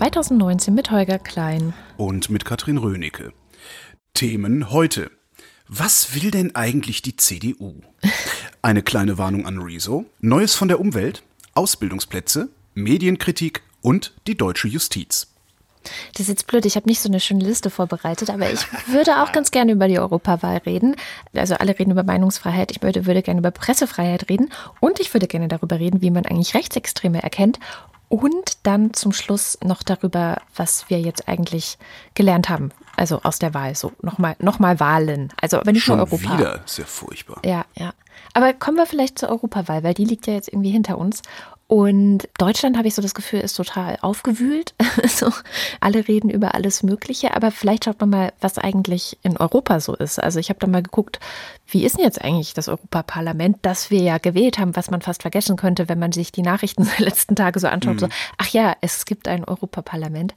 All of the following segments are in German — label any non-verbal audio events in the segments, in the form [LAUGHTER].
31. Mai 2019 mit Holger Klein. Und mit Katrin Rönecke. Themen heute. Was will denn eigentlich die CDU? [LAUGHS] Eine kleine Warnung an Rezo, Neues von der Umwelt, Ausbildungsplätze, Medienkritik und die deutsche Justiz. Das ist jetzt blöd, ich habe nicht so eine schöne Liste vorbereitet, aber ich würde auch ganz gerne über die Europawahl reden. Also alle reden über Meinungsfreiheit, ich würde, würde gerne über Pressefreiheit reden und ich würde gerne darüber reden, wie man eigentlich Rechtsextreme erkennt und dann zum Schluss noch darüber, was wir jetzt eigentlich gelernt haben. Also aus der Wahl, so nochmal noch mal Wahlen. Also aber nicht Schon nur Europa. wieder, ist ja furchtbar. Ja, ja. Aber kommen wir vielleicht zur Europawahl, weil die liegt ja jetzt irgendwie hinter uns. Und Deutschland, habe ich so das Gefühl, ist total aufgewühlt. [LAUGHS] so, alle reden über alles Mögliche, aber vielleicht schaut man mal, was eigentlich in Europa so ist. Also ich habe da mal geguckt, wie ist denn jetzt eigentlich das Europaparlament, das wir ja gewählt haben, was man fast vergessen könnte, wenn man sich die Nachrichten [LAUGHS] der letzten Tage so anschaut. Mhm. So, ach ja, es gibt ein Europaparlament.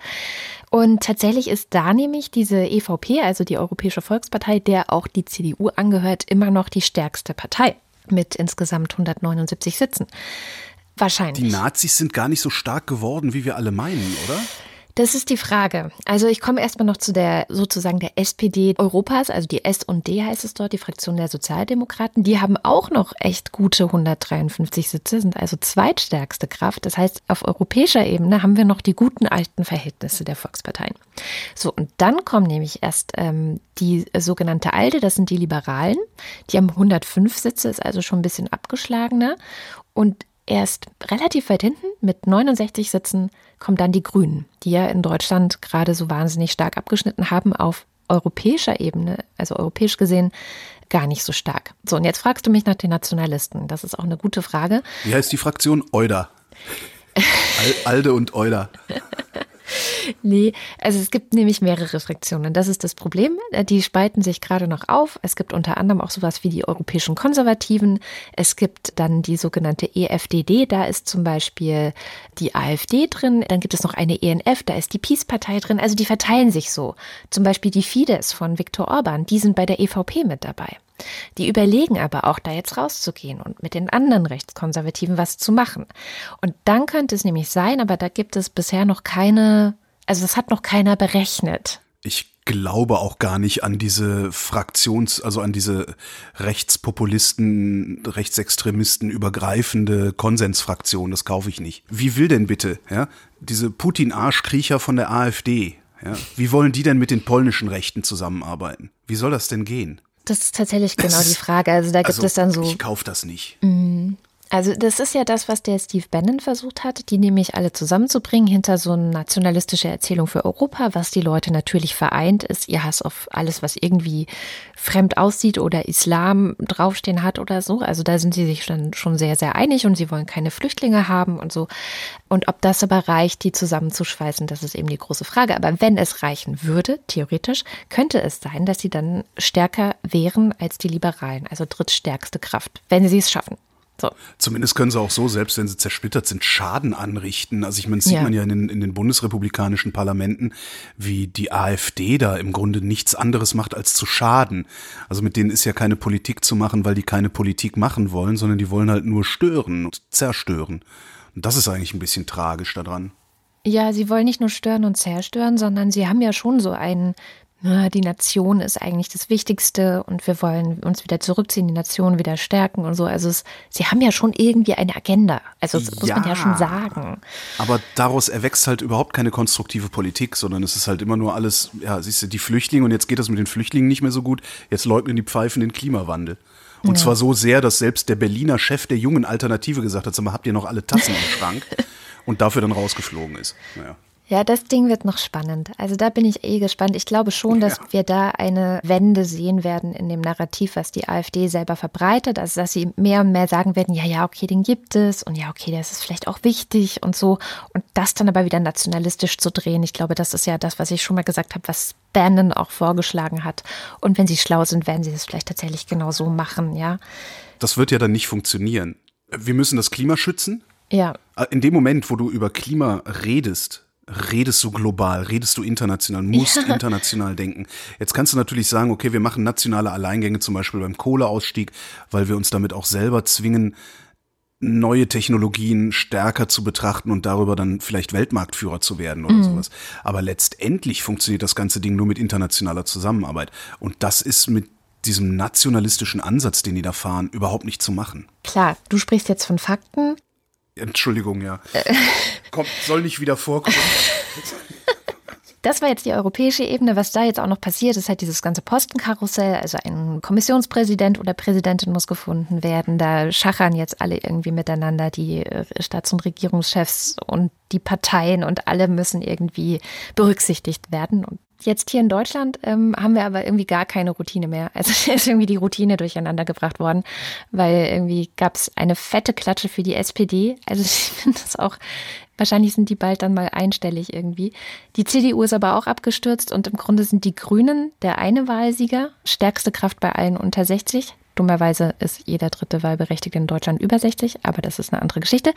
Und tatsächlich ist da nämlich diese EVP, also die Europäische Volkspartei, der auch die CDU angehört, immer noch die stärkste Partei mit insgesamt 179 Sitzen. Wahrscheinlich. Die Nazis sind gar nicht so stark geworden, wie wir alle meinen, oder? Das ist die Frage. Also ich komme erstmal noch zu der sozusagen der SPD Europas, also die S&D heißt es dort, die Fraktion der Sozialdemokraten. Die haben auch noch echt gute 153 Sitze, sind also zweitstärkste Kraft. Das heißt, auf europäischer Ebene haben wir noch die guten alten Verhältnisse der Volksparteien. So, und dann kommen nämlich erst ähm, die sogenannte ALDE, das sind die Liberalen. Die haben 105 Sitze, ist also schon ein bisschen abgeschlagener. Und erst relativ weit hinten mit 69 Sitzen kommen dann die Grünen, die ja in Deutschland gerade so wahnsinnig stark abgeschnitten haben auf europäischer Ebene, also europäisch gesehen, gar nicht so stark. So, und jetzt fragst du mich nach den Nationalisten. Das ist auch eine gute Frage. Wie heißt die Fraktion? Euda. [LAUGHS] Al Alde und Euda. [LAUGHS] Nee, also es gibt nämlich mehrere Fraktionen. Das ist das Problem. Die spalten sich gerade noch auf. Es gibt unter anderem auch sowas wie die europäischen Konservativen. Es gibt dann die sogenannte EFDD. Da ist zum Beispiel die AfD drin. Dann gibt es noch eine ENF. Da ist die Peace-Partei drin. Also die verteilen sich so. Zum Beispiel die Fidesz von Viktor Orban. Die sind bei der EVP mit dabei. Die überlegen aber auch, da jetzt rauszugehen und mit den anderen Rechtskonservativen was zu machen. Und dann könnte es nämlich sein, aber da gibt es bisher noch keine, also das hat noch keiner berechnet. Ich glaube auch gar nicht an diese Fraktions-, also an diese Rechtspopulisten, Rechtsextremisten übergreifende Konsensfraktion. Das kaufe ich nicht. Wie will denn bitte, ja, diese Putin-Arschkriecher von der AfD, ja, wie wollen die denn mit den polnischen Rechten zusammenarbeiten? Wie soll das denn gehen? Das ist tatsächlich genau die Frage. Also da gibt Also, es dann so. Ich kaufe das nicht. Also das ist ja das, was der Steve Bannon versucht hat, die nämlich alle zusammenzubringen hinter so eine nationalistische Erzählung für Europa. Was die Leute natürlich vereint, ist ihr Hass auf alles, was irgendwie fremd aussieht oder Islam draufstehen hat oder so. Also da sind sie sich schon, schon sehr, sehr einig und sie wollen keine Flüchtlinge haben und so. Und ob das aber reicht, die zusammenzuschweißen, das ist eben die große Frage. Aber wenn es reichen würde, theoretisch, könnte es sein, dass sie dann stärker wären als die Liberalen, also drittstärkste Kraft, wenn sie es schaffen. So. Zumindest können sie auch so, selbst wenn sie zersplittert sind, Schaden anrichten. Also ich meine, sieht Ja. man ja in den, in den bundesrepublikanischen Parlamenten, wie die AfD da im Grunde nichts anderes macht, als zu schaden. Also mit denen ist ja keine Politik zu machen, weil die keine Politik machen wollen, sondern die wollen halt nur stören und zerstören. Und das ist eigentlich ein bisschen tragisch daran. Ja, sie wollen nicht nur stören und zerstören, sondern sie haben ja schon so einen, die Nation ist eigentlich das Wichtigste und wir wollen uns wieder zurückziehen, die Nation wieder stärken und so. Also es, sie haben ja schon irgendwie eine Agenda. Also das muss man ja Ja. schon sagen. Aber daraus erwächst halt überhaupt keine konstruktive Politik, sondern es ist halt immer nur alles, ja, siehst du, die Flüchtlinge und jetzt geht das mit den Flüchtlingen nicht mehr so gut, jetzt leugnen die Pfeifen den Klimawandel. Und zwar so sehr, dass selbst der Berliner Chef der jungen Alternative gesagt hat, sag mal, habt ihr noch alle Tassen im Schrank? [LAUGHS] Und dafür dann rausgeflogen ist. Naja. Ja, das Ding wird noch spannend. Also da bin ich eh gespannt. Ich glaube schon, dass Ja. wir da eine Wende sehen werden in dem Narrativ, was die AfD selber verbreitet. Also dass sie mehr und mehr sagen werden, ja, ja, okay, den gibt es und ja, okay, das ist vielleicht auch wichtig und so. Und das dann aber wieder nationalistisch zu drehen. Ich glaube, das ist ja das, was ich schon mal gesagt habe, was Bannon auch vorgeschlagen hat. Und wenn sie schlau sind, werden sie das vielleicht tatsächlich genau so machen, ja. Das wird ja dann nicht funktionieren. Wir müssen das Klima schützen. Ja, In dem Moment, wo du über Klima redest, redest du global, redest du international, musst Ja. international denken. Jetzt kannst du natürlich sagen, okay, wir machen nationale Alleingänge, zum Beispiel beim Kohleausstieg, weil wir uns damit auch selber zwingen. neue Technologien stärker zu betrachten und darüber dann vielleicht Weltmarktführer zu werden oder mhm. sowas. Aber letztendlich funktioniert das ganze Ding nur mit internationaler Zusammenarbeit. Und das ist mit diesem nationalistischen Ansatz, den die da fahren, überhaupt nicht zu machen. Klar, du sprichst jetzt von Fakten. Entschuldigung, ja. [LAUGHS] Kommt, soll nicht wieder vorkommen. [LAUGHS] Das war jetzt die europäische Ebene. Was da jetzt auch noch passiert, ist halt dieses ganze Postenkarussell. Also ein Kommissionspräsident oder Präsidentin muss gefunden werden. Da schachern jetzt alle irgendwie miteinander, die äh, Staats- und Regierungschefs und die Parteien und alle müssen irgendwie berücksichtigt werden. Und jetzt hier in Deutschland ähm, haben wir aber irgendwie gar keine Routine mehr. Also [LAUGHS] ist irgendwie die Routine durcheinander gebracht worden, weil irgendwie gab es eine fette Klatsche für die SPD. Also [LAUGHS] ich finde das auch Wahrscheinlich sind die bald dann mal einstellig irgendwie. Die CDU ist aber auch abgestürzt und im Grunde sind die Grünen der eine Wahlsieger, stärkste Kraft bei allen unter 60. Dummerweise ist jeder dritte Wahlberechtigte in Deutschland über 60, aber das ist eine andere Geschichte.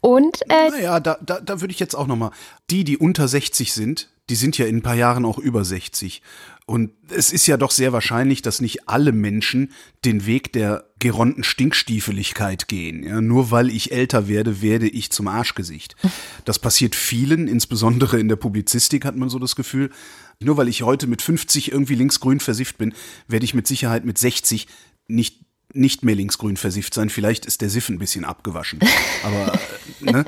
Und äh, naja, da, da, da würde ich jetzt auch nochmal. Die, die unter 60 sind, die sind ja in ein paar Jahren auch über 60. Und es ist ja doch sehr wahrscheinlich, dass nicht alle Menschen den Weg der geronten Stinkstiefeligkeit gehen. Ja, nur weil ich älter werde, werde ich zum Arschgesicht. [LAUGHS] Das passiert vielen, insbesondere in der Publizistik hat man so das Gefühl. Nur weil ich heute mit 50 irgendwie linksgrün versifft bin, werde ich mit Sicherheit mit 60 nicht nicht mehr linksgrün versifft sein. Vielleicht ist der Siff ein bisschen abgewaschen. [LAUGHS] Aber ne,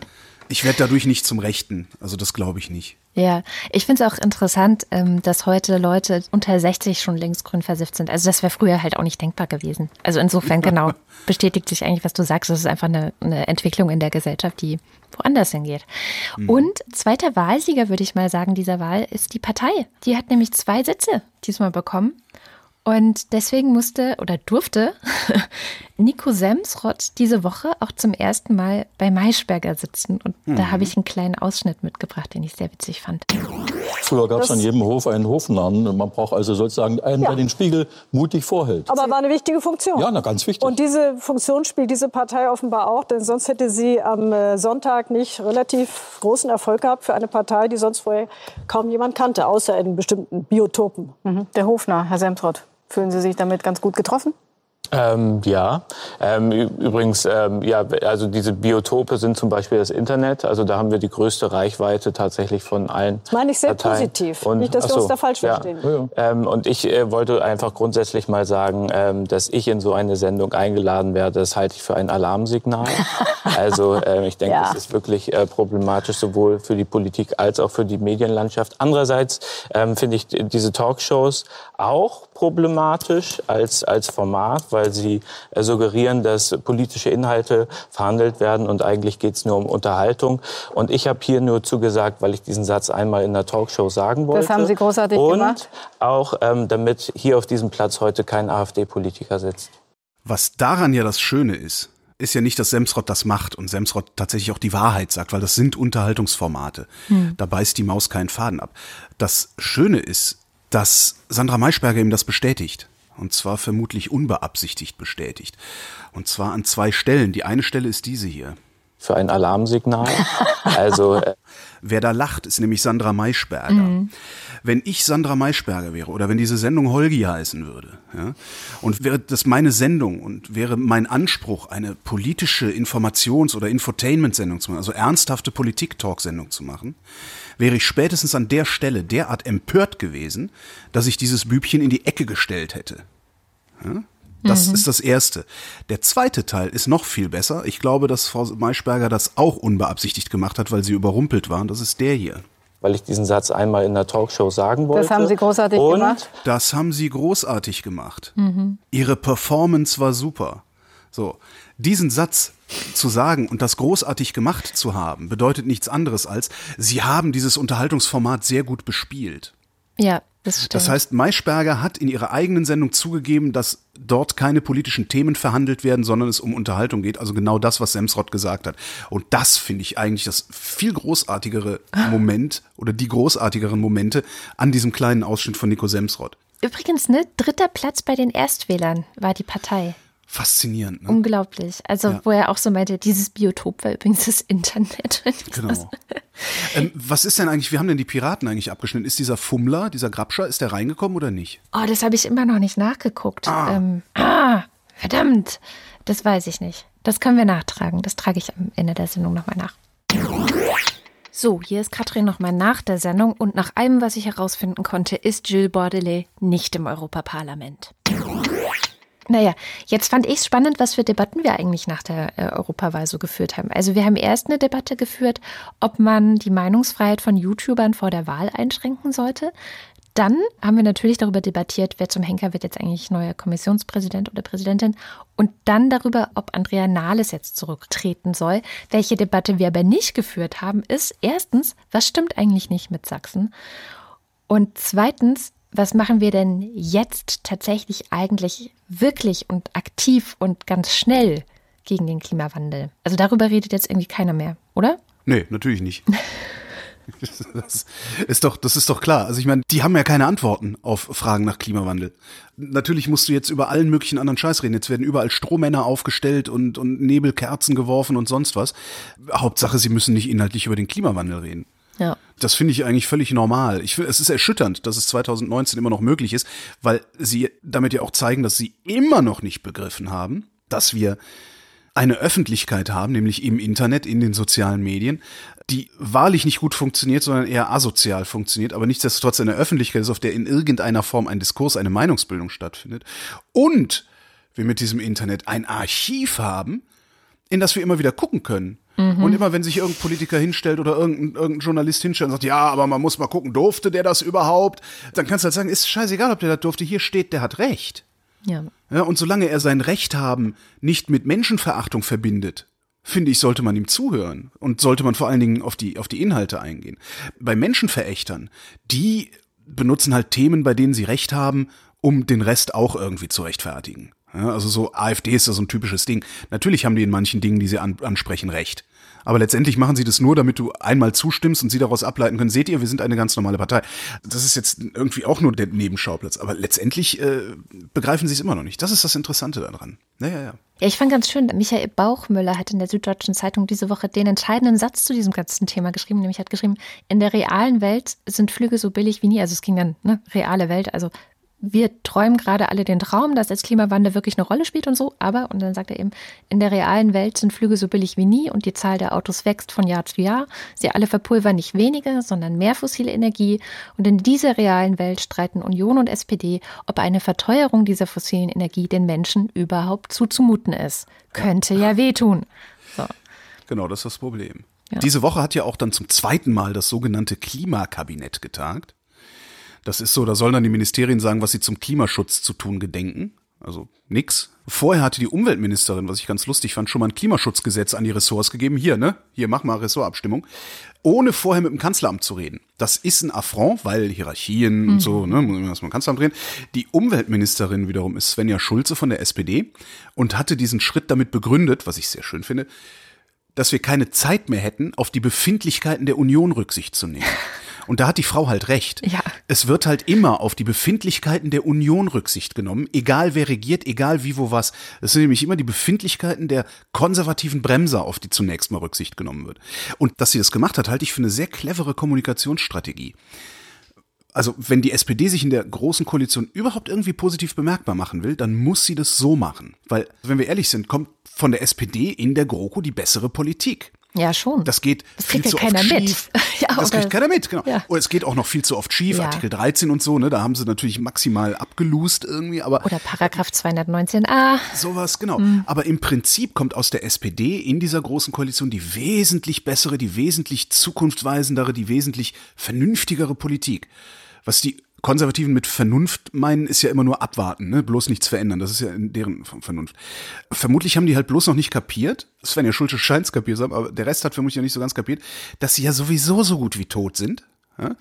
ich werde dadurch nicht zum Rechten. Also das glaube ich nicht. Ja, ich finde es auch interessant, ähm, dass heute Leute unter 60 schon linksgrün versifft sind. Also das wäre früher halt auch nicht denkbar gewesen. Also insofern [LAUGHS] genau bestätigt sich eigentlich, was du sagst. Das ist einfach eine, eine Entwicklung in der Gesellschaft, die woanders hingeht. Mhm. Und zweiter Wahlsieger, würde ich mal sagen, dieser Wahl ist die Partei. Die hat nämlich zwei Sitze diesmal bekommen. Und deswegen musste oder durfte [LAUGHS] Nico Semsrott diese Woche auch zum ersten Mal bei Maischberger sitzen. Und mhm. da habe ich einen kleinen Ausschnitt mitgebracht, den ich sehr witzig fand. Früher gab es an jedem Hof einen Hofnarren. Man braucht also sozusagen einen, ja. der den Spiegel mutig vorhält. Aber war eine wichtige Funktion. Ja, na, ganz wichtig. Und diese Funktion spielt diese Partei offenbar auch, denn sonst hätte sie am äh, Sonntag nicht relativ großen Erfolg gehabt für eine Partei, die sonst vorher kaum jemand kannte, außer in bestimmten Biotopen. Mhm. Der Hofner, Herr Semsrott. Fühlen Sie sich damit ganz gut getroffen? Ähm, ja, ähm, übrigens, ähm, ja, also diese Biotope sind zum Beispiel das Internet. Also da haben wir die größte Reichweite tatsächlich von allen. Das meine ich sehr Parteien. positiv. Und, Nicht, dass wir uns da falsch ja. verstehen. Ja, ja. Ähm, und ich äh, wollte einfach grundsätzlich mal sagen, ähm, dass ich in so eine Sendung eingeladen werde. Das halte ich für ein Alarmsignal. [LAUGHS] also äh, ich denke, das ist wirklich äh, problematisch sowohl für die Politik als auch für die Medienlandschaft. Andererseits ähm, finde ich diese Talkshows auch problematisch als als Format, weil sie äh, suggerieren, dass politische Inhalte verhandelt werden und eigentlich geht es nur um Unterhaltung. Und ich habe hier nur zugesagt, weil ich diesen Satz einmal in der Talkshow sagen wollte. Das haben Sie großartig und gemacht. Und auch, ähm, damit hier auf diesem Platz heute kein AfD-Politiker sitzt. Was daran ja das Schöne ist, ist ja nicht, dass Semsrott das macht und Semsrott tatsächlich auch die Wahrheit sagt, weil das sind Unterhaltungsformate. Hm. Da beißt die Maus keinen Faden ab. Das Schöne ist, dass Sandra Maischberger ihm das bestätigt und zwar vermutlich unbeabsichtigt bestätigt. Und zwar an zwei Stellen. Die eine Stelle ist diese hier. Für ein Alarmsignal. also äh [LAUGHS] wer da lacht, ist nämlich Sandra Maischberger. Mhm. Wenn ich Sandra Maischberger wäre oder wenn diese Sendung Holgi heißen würde, ja, und wäre das meine Sendung und wäre mein Anspruch, eine politische Informations- oder Infotainment-Sendung zu machen, also ernsthafte Politik-Talk-Sendung zu machen, wäre ich spätestens an der Stelle derart empört gewesen, dass ich dieses Bübchen in die Ecke gestellt hätte. Ja? Das mhm. ist das Erste. Der zweite Teil ist noch viel besser. Ich glaube, dass Frau Maischberger das auch unbeabsichtigt gemacht hat, weil sie überrumpelt war. Und das ist der hier. Weil ich diesen Satz einmal in der Talkshow sagen wollte. Das haben Sie großartig Und gemacht. Das haben Sie großartig gemacht. Mhm. Ihre Performance war super. So, diesen Satz zu sagen und das großartig gemacht zu haben, bedeutet nichts anderes als, Sie haben dieses Unterhaltungsformat sehr gut bespielt. Ja, das. Das heißt, Maischberger hat in ihrer eigenen Sendung zugegeben, dass dort keine politischen Themen verhandelt werden, sondern es um Unterhaltung geht. Also genau das, was Semsrott gesagt hat. Und das finde ich eigentlich das viel großartigere [LAUGHS] Moment oder die großartigeren Momente an diesem kleinen Ausschnitt von Nico Semsrott. Übrigens, ne, dritter Platz bei den Erstwählern war die Partei. Faszinierend. Ne? Unglaublich. Also, ja. wo er auch so meinte, dieses Biotop war übrigens das Internet. [LAUGHS] Genau. ähm, was ist denn eigentlich, wie haben denn die Piraten eigentlich abgeschnitten? Ist dieser Fummler, dieser Grabscher, ist der reingekommen oder nicht? Oh, das habe ich immer noch nicht nachgeguckt. Ah. Ähm, ah, verdammt. Das weiß ich nicht. Das können wir nachtragen. Das trage ich am Ende der Sendung nochmal nach. So, hier ist Katrin nochmal nach der Sendung und nach allem, was ich herausfinden konnte, ist Gilles Bordelais nicht im Europaparlament. Naja, jetzt fand ich es spannend, was für Debatten wir eigentlich nach der äh, Europawahl so geführt haben. Also wir haben erst eine Debatte geführt, ob man die Meinungsfreiheit von YouTubern vor der Wahl einschränken sollte. Dann haben wir natürlich darüber debattiert, wer zum Henker wird jetzt eigentlich neuer Kommissionspräsident oder Präsidentin. Und dann darüber, ob Andrea Nahles jetzt zurücktreten soll. Welche Debatte wir aber nicht geführt haben, ist erstens, was stimmt eigentlich nicht mit Sachsen? Und zweitens, was machen wir denn jetzt tatsächlich eigentlich wirklich und aktiv und ganz schnell gegen den Klimawandel? Also darüber redet jetzt irgendwie keiner mehr, oder? Nee, natürlich nicht. [LAUGHS] Das ist doch, das ist doch klar. Also ich meine, die haben ja keine Antworten auf Fragen nach Klimawandel. Natürlich musst du jetzt über allen möglichen anderen Scheiß reden. Jetzt werden überall Strohmänner aufgestellt und, und Nebelkerzen geworfen und sonst was. Hauptsache, sie müssen nicht inhaltlich über den Klimawandel reden. Ja. Das finde ich eigentlich völlig normal. Ich es ist erschütternd, dass es 2019 immer noch möglich ist, weil sie damit ja auch zeigen, dass sie immer noch nicht begriffen haben, dass wir eine Öffentlichkeit haben, nämlich im Internet, in den sozialen Medien, die wahrlich nicht gut funktioniert, sondern eher asozial funktioniert, aber nichtsdestotrotz eine Öffentlichkeit ist, auf der in irgendeiner Form ein Diskurs, eine Meinungsbildung stattfindet. Und wir mit diesem Internet ein Archiv haben, in das wir immer wieder gucken können. Mhm. Und immer wenn sich irgendein Politiker hinstellt oder irgendein, irgendein Journalist hinstellt und sagt, ja, aber man muss mal gucken, durfte der das überhaupt? Dann kannst du halt sagen, ist scheißegal, ob der das durfte, hier steht, der hat Recht. Ja. ja. Und solange er sein Recht haben nicht mit Menschenverachtung verbindet, finde ich, sollte man ihm zuhören und sollte man vor allen Dingen auf die, auf die Inhalte eingehen. Bei Menschenverächtern, die benutzen halt Themen, bei denen sie Recht haben, um den Rest auch irgendwie zu rechtfertigen. Ja, also so AfD ist da so ein typisches Ding. Natürlich haben die in manchen Dingen, die sie an, ansprechen, recht. Aber letztendlich machen sie das nur, damit du einmal zustimmst und sie daraus ableiten können, seht ihr, wir sind eine ganz normale Partei. Das ist jetzt irgendwie auch nur der Nebenschauplatz. Aber letztendlich äh, begreifen sie es immer noch nicht. Das ist das Interessante daran. Ja, ja, ja. Ja, ich fand ganz schön, Michael Bauchmüller hat in der Süddeutschen Zeitung diese Woche den entscheidenden Satz zu diesem ganzen Thema geschrieben, nämlich hat geschrieben, in der realen Welt sind Flüge so billig wie nie. Also es ging dann, ne, reale Welt, also wir träumen gerade alle den Traum, dass jetzt Klimawandel wirklich eine Rolle spielt und so, aber, und dann sagt er eben, in der realen Welt sind Flüge so billig wie nie und die Zahl der Autos wächst von Jahr zu Jahr. Sie alle verpulvern nicht weniger, sondern mehr fossile Energie. Und in dieser realen Welt streiten Union und SPD, ob eine Verteuerung dieser fossilen Energie den Menschen überhaupt zuzumuten ist. Könnte ja wehtun. So. Genau, das ist das Problem. Ja. Diese Woche hat ja auch dann zum zweiten Mal das sogenannte Klimakabinett getagt. Das ist so, da sollen dann die Ministerien sagen, was sie zum Klimaschutz zu tun gedenken. Also nix. Vorher hatte die Umweltministerin, was ich ganz lustig fand, schon mal ein Klimaschutzgesetz an die Ressorts gegeben. Hier, ne? Hier, mach mal Ressortabstimmung. Ohne vorher mit dem Kanzleramt zu reden. Das ist ein Affront, weil Hierarchien mhm. und so, ne? Muss man erstmal im Kanzleramt reden. Die Umweltministerin wiederum ist Svenja Schulze von der SPD und hatte diesen Schritt damit begründet, was ich sehr schön finde, dass wir keine Zeit mehr hätten, auf die Befindlichkeiten der Union Rücksicht zu nehmen. Und da hat die Frau halt recht. Ja. Es wird halt immer auf die Befindlichkeiten der Union Rücksicht genommen, egal wer regiert, egal wie, wo, was. Es sind nämlich immer die Befindlichkeiten der konservativen Bremser, auf die zunächst mal Rücksicht genommen wird. Und dass sie das gemacht hat, halte ich für eine sehr clevere Kommunikationsstrategie also wenn die SPD sich in der großen Koalition überhaupt irgendwie positiv bemerkbar machen will, dann muss sie das so machen. Weil, wenn wir ehrlich sind, kommt von der SPD in der GroKo die bessere Politik. Ja, schon. Das geht das viel kriegt zu ja keiner oft mit. schief. [LAUGHS] ja, das kriegt keiner mit, genau. Ja. Und es geht auch noch viel zu oft schief. Ja. Artikel 13 und so, ne, da haben sie natürlich maximal abgelust irgendwie, aber. Oder Paragraph 219a. Sowas, genau. Aber im Prinzip kommt aus der SPD in dieser großen Koalition die wesentlich bessere, die wesentlich zukunftsweisendere, die wesentlich vernünftigere Politik. Was die Konservativen mit Vernunft meinen, ist ja immer nur abwarten, ne? bloß nichts verändern. Das ist ja in deren Vernunft. Vermutlich haben die halt bloß noch nicht kapiert, Sven ja Schulze scheint es kapiert zu haben, aber der Rest hat vermutlich noch nicht so ganz kapiert, dass sie ja sowieso so gut wie tot sind. Ja?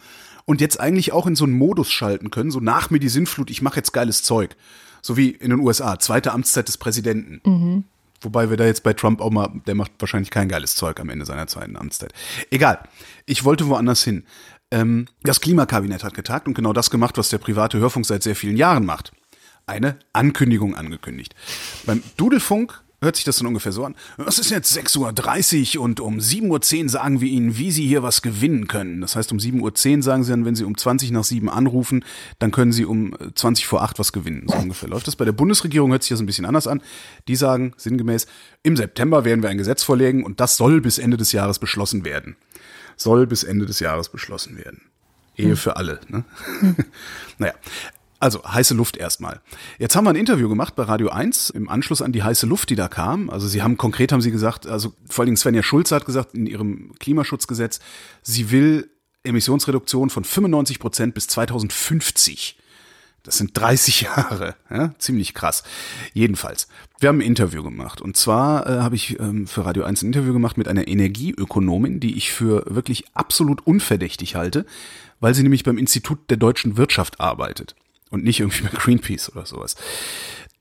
Und jetzt eigentlich auch in so einen Modus schalten können, so nach mir die Sinnflut, ich mache jetzt geiles Zeug. So wie in den USA, zweite Amtszeit des Präsidenten. Mhm. Wobei wir da jetzt bei Trump auch mal, der macht wahrscheinlich kein geiles Zeug am Ende seiner zweiten Amtszeit. Egal. Ich wollte woanders hin. Ähm, das Klimakabinett hat getagt und genau das gemacht, was der private Hörfunk seit sehr vielen Jahren macht. Eine Ankündigung angekündigt. Beim Dudelfunk hört sich das dann ungefähr so an. Es ist jetzt 6.30 Uhr und um 7.10 Uhr sagen wir Ihnen, wie Sie hier was gewinnen können. Das heißt, um 7.10 Uhr sagen Sie dann, wenn Sie um 20 nach 7 anrufen, dann können Sie um 20 vor 8 was gewinnen. So ungefähr läuft das. Bei der Bundesregierung hört sich das ein bisschen anders an. Die sagen sinngemäß, im September werden wir ein Gesetz vorlegen und das soll bis Ende des Jahres beschlossen werden. Soll bis Ende des Jahres beschlossen werden. Ehe für alle. Ne? [LAUGHS] naja, also heiße Luft erstmal. Jetzt haben wir ein Interview gemacht bei Radio 1 im Anschluss an die heiße Luft, die da kam. Also sie haben konkret haben sie gesagt, also vor allen Dingen Svenja Schulze hat gesagt in ihrem Klimaschutzgesetz, sie will Emissionsreduktion von 95 Prozent bis 2050. Das sind 30 [LAUGHS] Jahre, ja, ziemlich krass. Jedenfalls, wir haben ein Interview gemacht. Und zwar äh, habe ich ähm, für Radio 1 ein Interview gemacht mit einer Energieökonomin, die ich für wirklich absolut unverdächtig halte, weil sie nämlich beim Institut der deutschen Wirtschaft arbeitet und nicht irgendwie bei Greenpeace oder sowas.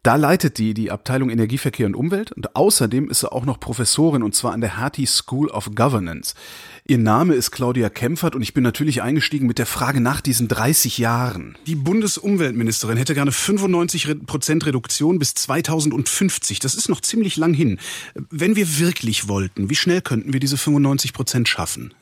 Da leitet die die Abteilung Energieverkehr und Umwelt und außerdem ist sie auch noch Professorin und zwar an der Hertie School of Governance. Ihr Name ist Claudia Kempfert und ich bin natürlich eingestiegen mit der Frage nach diesen 30 Jahren. Die Bundesumweltministerin hätte gerne 95 Prozent Reduktion bis 2050. Das ist noch ziemlich lang hin. Wenn wir wirklich wollten, wie schnell könnten wir diese 95 Prozent schaffen?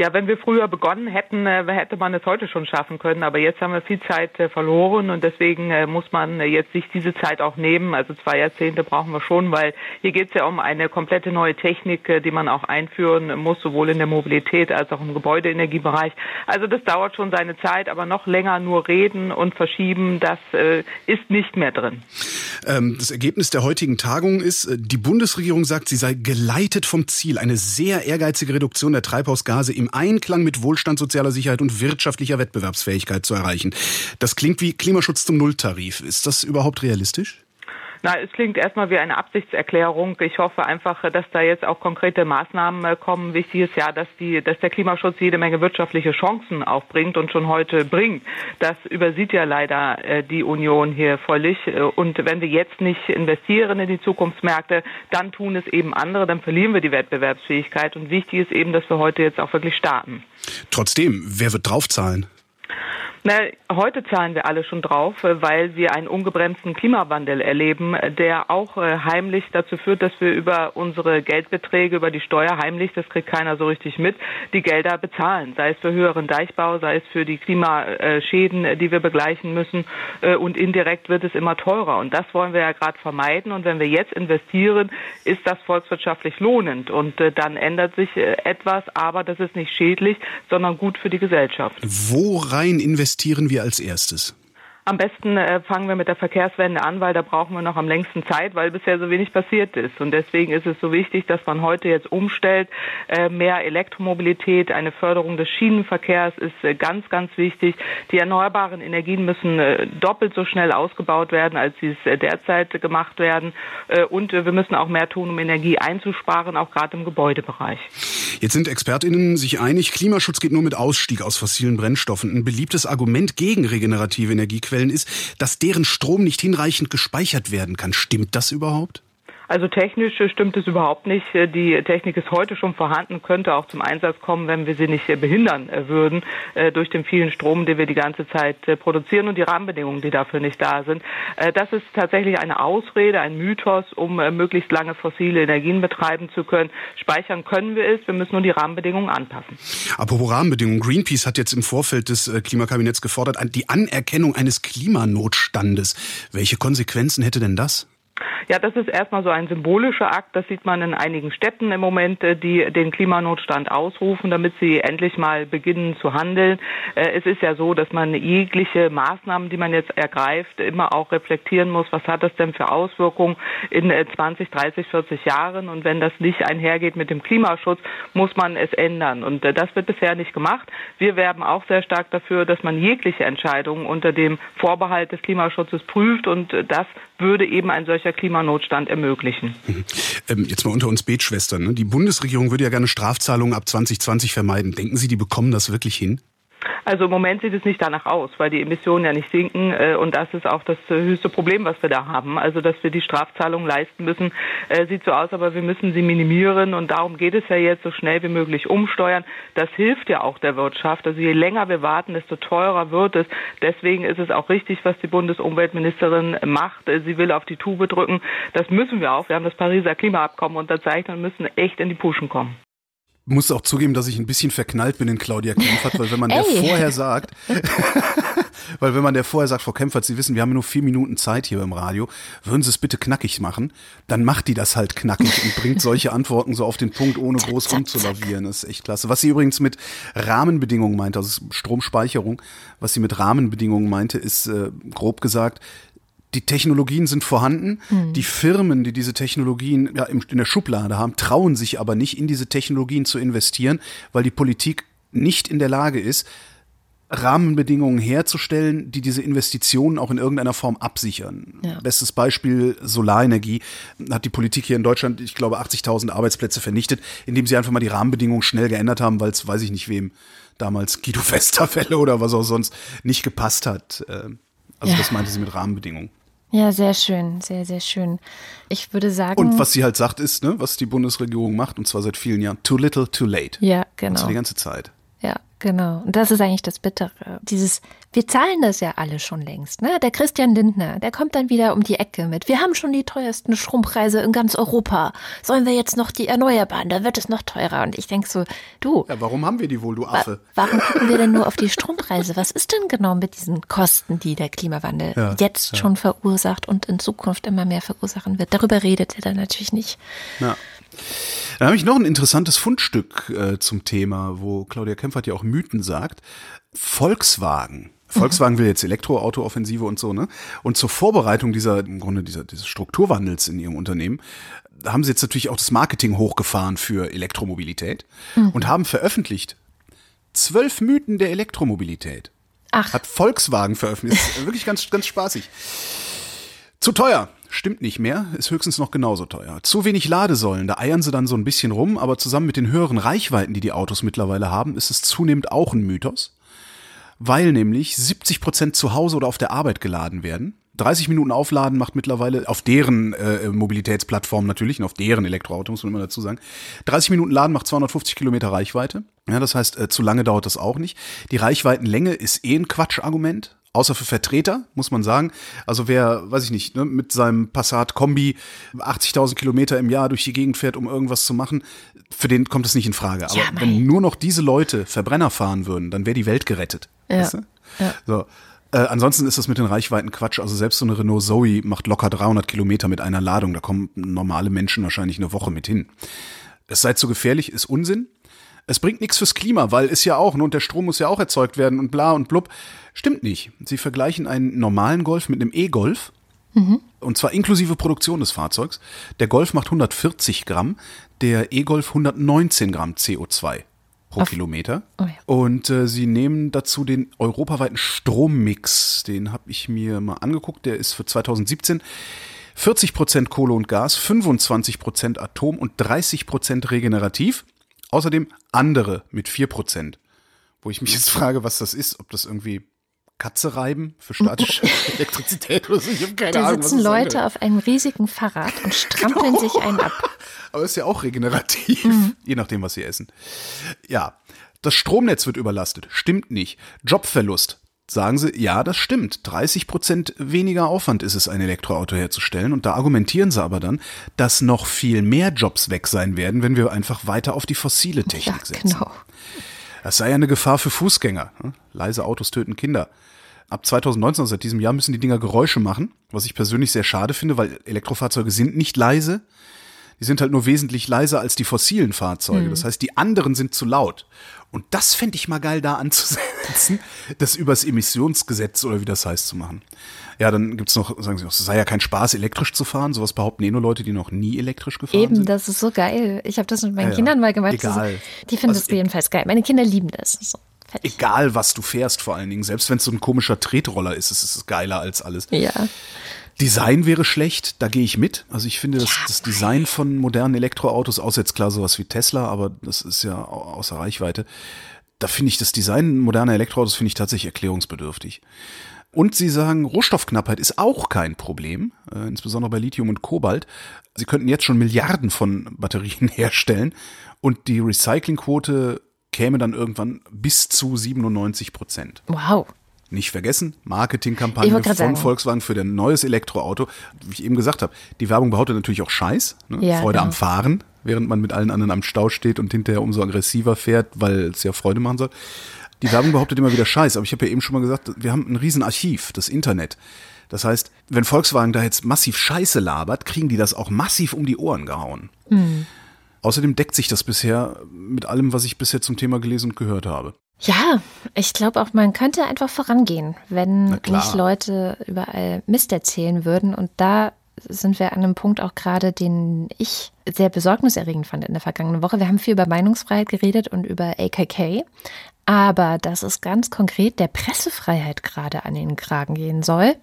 Ja, wenn wir früher begonnen hätten, äh, hätte man es heute schon schaffen können. Aber jetzt haben wir viel Zeit äh, verloren und deswegen äh, muss man jetzt sich diese Zeit auch nehmen. Also zwei Jahrzehnte brauchen wir schon, weil hier geht es ja um eine komplette neue Technik, die man auch einführen muss, sowohl in der Mobilität als auch im Gebäudeenergiebereich. Also das dauert schon seine Zeit, aber noch länger nur reden und verschieben, das ist nicht mehr drin. Ähm, das Ergebnis der heutigen Tagung ist, die Bundesregierung sagt, sie sei geleitet vom Ziel, eine sehr ehrgeizige Reduktion der Treibhausgase im Einklang mit Wohlstand, sozialer Sicherheit und wirtschaftlicher Wettbewerbsfähigkeit zu erreichen. Das klingt wie Klimaschutz zum Nulltarif. Ist das überhaupt realistisch? Na, es klingt erstmal wie eine Absichtserklärung. Ich hoffe einfach, dass da jetzt auch konkrete Maßnahmen äh, kommen. Wichtig ist ja, dass die, dass der Klimaschutz jede Menge wirtschaftliche Chancen aufbringt und schon heute bringt. Das übersieht ja leider äh, die Union hier völlig. Äh, und wenn wir jetzt nicht investieren in die Zukunftsmärkte, dann tun es eben andere, dann verlieren wir die Wettbewerbsfähigkeit. Und wichtig ist eben, dass wir heute jetzt auch wirklich starten. Trotzdem, wer wird draufzahlen? Na, heute zahlen wir alle schon drauf, äh, weil wir einen ungebremsten Klimawandel erleben, der auch äh, heimlich dazu führt, dass wir über unsere Geldbeträge, über die Steuer heimlich, das kriegt keiner so richtig mit, die Gelder bezahlen. Sei es für höheren Deichbau, sei es für die Klimaschäden, die wir begleichen müssen. Äh, und indirekt wird es immer teurer. Und das wollen wir ja gerade vermeiden. Und wenn wir jetzt investieren, ist das volkswirtschaftlich lohnend. Und dann ändert sich etwas, aber das ist nicht schädlich, sondern gut für die Gesellschaft. Wo rein investieren? Investieren wir als erstes? Am besten äh, fangen wir mit der Verkehrswende an, weil da brauchen wir noch am längsten Zeit, weil bisher so wenig passiert ist. Und deswegen ist es so wichtig, dass man heute jetzt umstellt. Äh, mehr Elektromobilität, eine Förderung des Schienenverkehrs ist äh, ganz, ganz wichtig. Die erneuerbaren Energien müssen doppelt so schnell ausgebaut werden, als sie es derzeit gemacht werden. Und wir müssen auch mehr tun, um Energie einzusparen, auch gerade im Gebäudebereich. Jetzt sind ExpertInnen sich einig, Klimaschutz geht nur mit Ausstieg aus fossilen Brennstoffen. Ein beliebtes Argument gegen regenerative Energiequellen Quellen ist, dass deren Strom nicht hinreichend gespeichert werden kann. Stimmt das überhaupt? Also technisch stimmt es überhaupt nicht. Die Technik ist heute schon vorhanden, könnte auch zum Einsatz kommen, wenn wir sie nicht behindern würden äh, durch den vielen Strom, den wir die ganze Zeit äh, produzieren und die Rahmenbedingungen, die dafür nicht da sind. Äh, das ist tatsächlich eine Ausrede, ein Mythos, um möglichst lange fossile Energien betreiben zu können. Speichern können wir es, wir müssen nur die Rahmenbedingungen anpassen. Apropos Rahmenbedingungen, Greenpeace hat jetzt im Vorfeld des Klimakabinetts gefordert, die Anerkennung eines Klimanotstandes. Welche Konsequenzen hätte denn das? Ja, das ist erstmal so ein symbolischer Akt. Das sieht man in einigen Städten im Moment, äh, die den Klimanotstand ausrufen, damit sie endlich mal beginnen zu handeln. Äh, es ist ja so, dass man jegliche Maßnahmen, die man jetzt ergreift, immer auch reflektieren muss, was hat das denn für Auswirkungen in 20, 30, 40 Jahren. Und wenn das nicht einhergeht mit dem Klimaschutz, muss man es ändern. Und äh, das wird bisher nicht gemacht. Wir werben auch sehr stark dafür, dass man jegliche Entscheidungen unter dem Vorbehalt des Klimaschutzes prüft. Und das würde eben ein solcher Klimanotstand ermöglichen. Ähm, jetzt mal unter uns Betschwestern. Ne? Die Bundesregierung würde ja gerne Strafzahlungen ab 2020 vermeiden. Denken Sie, die bekommen das wirklich hin? Also im Moment sieht es nicht danach aus, weil die Emissionen ja nicht sinken äh, und das ist auch das äh, höchste Problem, was wir da haben. Also dass wir die Strafzahlungen leisten müssen, äh, sieht so aus, aber wir müssen sie minimieren und darum geht es ja jetzt so schnell wie möglich umsteuern. Das hilft ja auch der Wirtschaft. Also je länger wir warten, desto teurer wird es. Deswegen ist es auch richtig, was die Bundesumweltministerin macht. Sie will auf die Tube drücken. Das müssen wir auch. Wir haben das Pariser Klimaabkommen unterzeichnet und müssen echt in die Puschen kommen muss auch zugeben, dass ich ein bisschen verknallt bin in Claudia Kempfert, weil wenn man der vorher sagt, [LAUGHS] weil wenn man der vorher sagt, Frau Kempfert, Sie wissen, wir haben nur vier Minuten Zeit hier beim Radio, würden Sie es bitte knackig machen, dann macht die das halt knackig und bringt solche Antworten so auf den Punkt, ohne groß rumzulavieren. Das ist echt klasse. Was sie übrigens mit Rahmenbedingungen meinte, also Stromspeicherung, was sie mit Rahmenbedingungen meinte, ist äh, grob gesagt, die Technologien sind vorhanden. Mhm. Die Firmen, die diese Technologien ja, in der Schublade haben, trauen sich aber nicht, in diese Technologien zu investieren, weil die Politik nicht in der Lage ist, Rahmenbedingungen herzustellen, die diese Investitionen auch in irgendeiner Form absichern. Ja. Bestes Beispiel Solarenergie hat die Politik hier in Deutschland, ich glaube, 80.000 Arbeitsplätze vernichtet, indem sie einfach mal die Rahmenbedingungen schnell geändert haben, weil es, weiß ich nicht wem, damals Guido Westerwelle oder was auch sonst nicht gepasst hat. Äh, also ja. das meinte sie mit Rahmenbedingungen. Ja, sehr schön, sehr, sehr schön. Ich würde sagen. Und was sie halt sagt, ist, ne, was die Bundesregierung macht, und zwar seit vielen Jahren, too little, too late. Ja, genau. Und zwar die ganze Zeit. Ja, genau. Und das ist eigentlich das Bittere. Dieses, wir zahlen das ja alle schon längst. Ne? Der Christian Lindner, der kommt dann wieder um die Ecke mit. Wir haben schon die teuersten Strompreise in ganz Europa. Sollen wir jetzt noch die Erneuerbaren? Da wird es noch teurer. Und ich denke so, du. Ja, warum haben wir die wohl, du Affe? Wa warum gucken wir denn nur auf die [LAUGHS] Strompreise? Was ist denn genau mit diesen Kosten, die der Klimawandel ja, jetzt ja. schon verursacht und in Zukunft immer mehr verursachen wird? Darüber redet er dann natürlich nicht. Ja. Dann habe ich noch ein interessantes Fundstück äh, zum Thema, wo Claudia Kempfert ja auch Mythen sagt. Volkswagen. Volkswagen will jetzt Elektroauto-Offensive und so, ne? Und zur Vorbereitung dieser, im Grunde dieser, dieses Strukturwandels in ihrem Unternehmen, haben sie jetzt natürlich auch das Marketing hochgefahren für Elektromobilität mhm. und haben veröffentlicht zwölf Mythen der Elektromobilität. Ach. Hat Volkswagen veröffentlicht. wirklich ganz, ganz spaßig. Zu teuer. Stimmt nicht mehr, ist höchstens noch genauso teuer. Zu wenig Ladesäulen, da eiern sie dann so ein bisschen rum, aber zusammen mit den höheren Reichweiten, die die Autos mittlerweile haben, ist es zunehmend auch ein Mythos. Weil nämlich 70 Prozent zu Hause oder auf der Arbeit geladen werden. 30 Minuten aufladen macht mittlerweile auf deren äh, Mobilitätsplattform natürlich und auf deren Elektroauto, muss man immer dazu sagen. 30 Minuten laden macht 250 Kilometer Reichweite. Ja, das heißt, äh, zu lange dauert das auch nicht. Die Reichweitenlänge ist eh ein Quatschargument außer für Vertreter, muss man sagen. Also wer, weiß ich nicht, ne, mit seinem Passat Kombi 80.000 Kilometer im Jahr durch die Gegend fährt, um irgendwas zu machen, für den kommt es nicht in Frage. Aber ja, wenn nur noch diese Leute Verbrenner fahren würden, dann wäre die Welt gerettet. Ja. Weißt du? ja. So. Äh, ansonsten ist das mit den Reichweiten Quatsch. Also selbst so eine Renault Zoe macht locker 300 Kilometer mit einer Ladung. Da kommen normale Menschen wahrscheinlich eine Woche mit hin. Es sei zu gefährlich, ist Unsinn. Es bringt nichts fürs Klima, weil ist ja auch, ne, und der Strom muss ja auch erzeugt werden und bla und blub. Stimmt nicht. Sie vergleichen einen normalen Golf mit einem E-Golf. Mhm. Und zwar inklusive Produktion des Fahrzeugs. Der Golf macht 140 Gramm, der E-Golf 119 Gramm CO2 pro Auf. Kilometer. Oh ja. Und äh, sie nehmen dazu den europaweiten Strommix. Den habe ich mir mal angeguckt. Der ist für 2017 40 Prozent Kohle und Gas, 25 Prozent Atom und 30 Prozent regenerativ. Außerdem andere mit 4 Prozent. Wo ich mich jetzt [LAUGHS] frage, was das ist, ob das irgendwie Katze reiben für statische [LAUGHS] Elektrizität oder so. Ich habe keine da Ahnung. Da sitzen Leute auf einem riesigen Fahrrad und strampeln genau. sich einen ab. [LAUGHS] Aber ist ja auch regenerativ, mhm. je nachdem, was sie essen. Ja, das Stromnetz wird überlastet. Stimmt nicht. Jobverlust. Sagen sie, ja, das stimmt. 30 Prozent weniger Aufwand ist es, ein Elektroauto herzustellen. Und da argumentieren sie aber dann, dass noch viel mehr Jobs weg sein werden, wenn wir einfach weiter auf die fossile Technik ja, setzen. Genau. Das sei eine Gefahr für Fußgänger. Ne? Leise Autos töten Kinder. Ab 2019, also seit diesem Jahr, müssen die Dinger Geräusche machen, was ich persönlich sehr schade finde, weil Elektrofahrzeuge sind nicht leise. Die sind halt nur wesentlich leiser als die fossilen Fahrzeuge. Mhm. Das heißt, die anderen sind zu laut. Und das fände ich mal geil, da anzusetzen, das übers Emissionsgesetz oder wie das heißt zu machen. Ja, dann gibt's noch, sagen Sie noch, es sei ja kein Spaß, elektrisch zu fahren. Sowas behaupten eh nur Leute, die noch nie elektrisch gefahren Eben, sind. Eben, das ist so geil. Ich habe das mit meinen ja, Kindern mal gemacht. Egal. Die finden also, das jedenfalls geil. Meine Kinder lieben das. So, egal, was du fährst vor allen Dingen. Selbst wenn es so ein komischer Tretroller ist, ist es geiler als alles. Ja. Design wäre schlecht, da gehe ich mit. Also ich finde, das, das Design von modernen Elektroautos, außer jetzt klar sowas wie Tesla, aber das ist ja außer Reichweite, da finde ich das Design moderner Elektroautos finde ich tatsächlich erklärungsbedürftig. Und sie sagen, Rohstoffknappheit ist auch kein Problem, äh, insbesondere bei Lithium und Kobalt. Sie könnten jetzt schon Milliarden von Batterien [LAUGHS] herstellen und die Recyclingquote käme dann irgendwann bis zu 97 Prozent. Wow. Nicht vergessen, Marketingkampagne von sagen. Volkswagen für ein neues Elektroauto. Wie ich eben gesagt habe, die Werbung behauptet natürlich auch Scheiß. Ne? Ja, Freude genau. am Fahren, während man mit allen anderen am Stau steht und hinterher umso aggressiver fährt, weil es ja Freude machen soll. Die Werbung behauptet immer wieder Scheiß, aber ich habe ja eben schon mal gesagt, wir haben ein Riesenarchiv, das Internet. Das heißt, wenn Volkswagen da jetzt massiv Scheiße labert, kriegen die das auch massiv um die Ohren gehauen. Außerdem deckt sich das bisher mit allem, was ich bisher zum Thema gelesen und gehört habe. Ja, ich glaube auch, man könnte einfach vorangehen, wenn nicht Leute überall Mist erzählen würden. Und da sind wir an einem Punkt auch gerade, den ich sehr besorgniserregend fand in der vergangenen Woche. Wir haben viel über Meinungsfreiheit geredet und über AKK. Aber dass es ganz konkret der Pressefreiheit gerade an den Kragen gehen soll,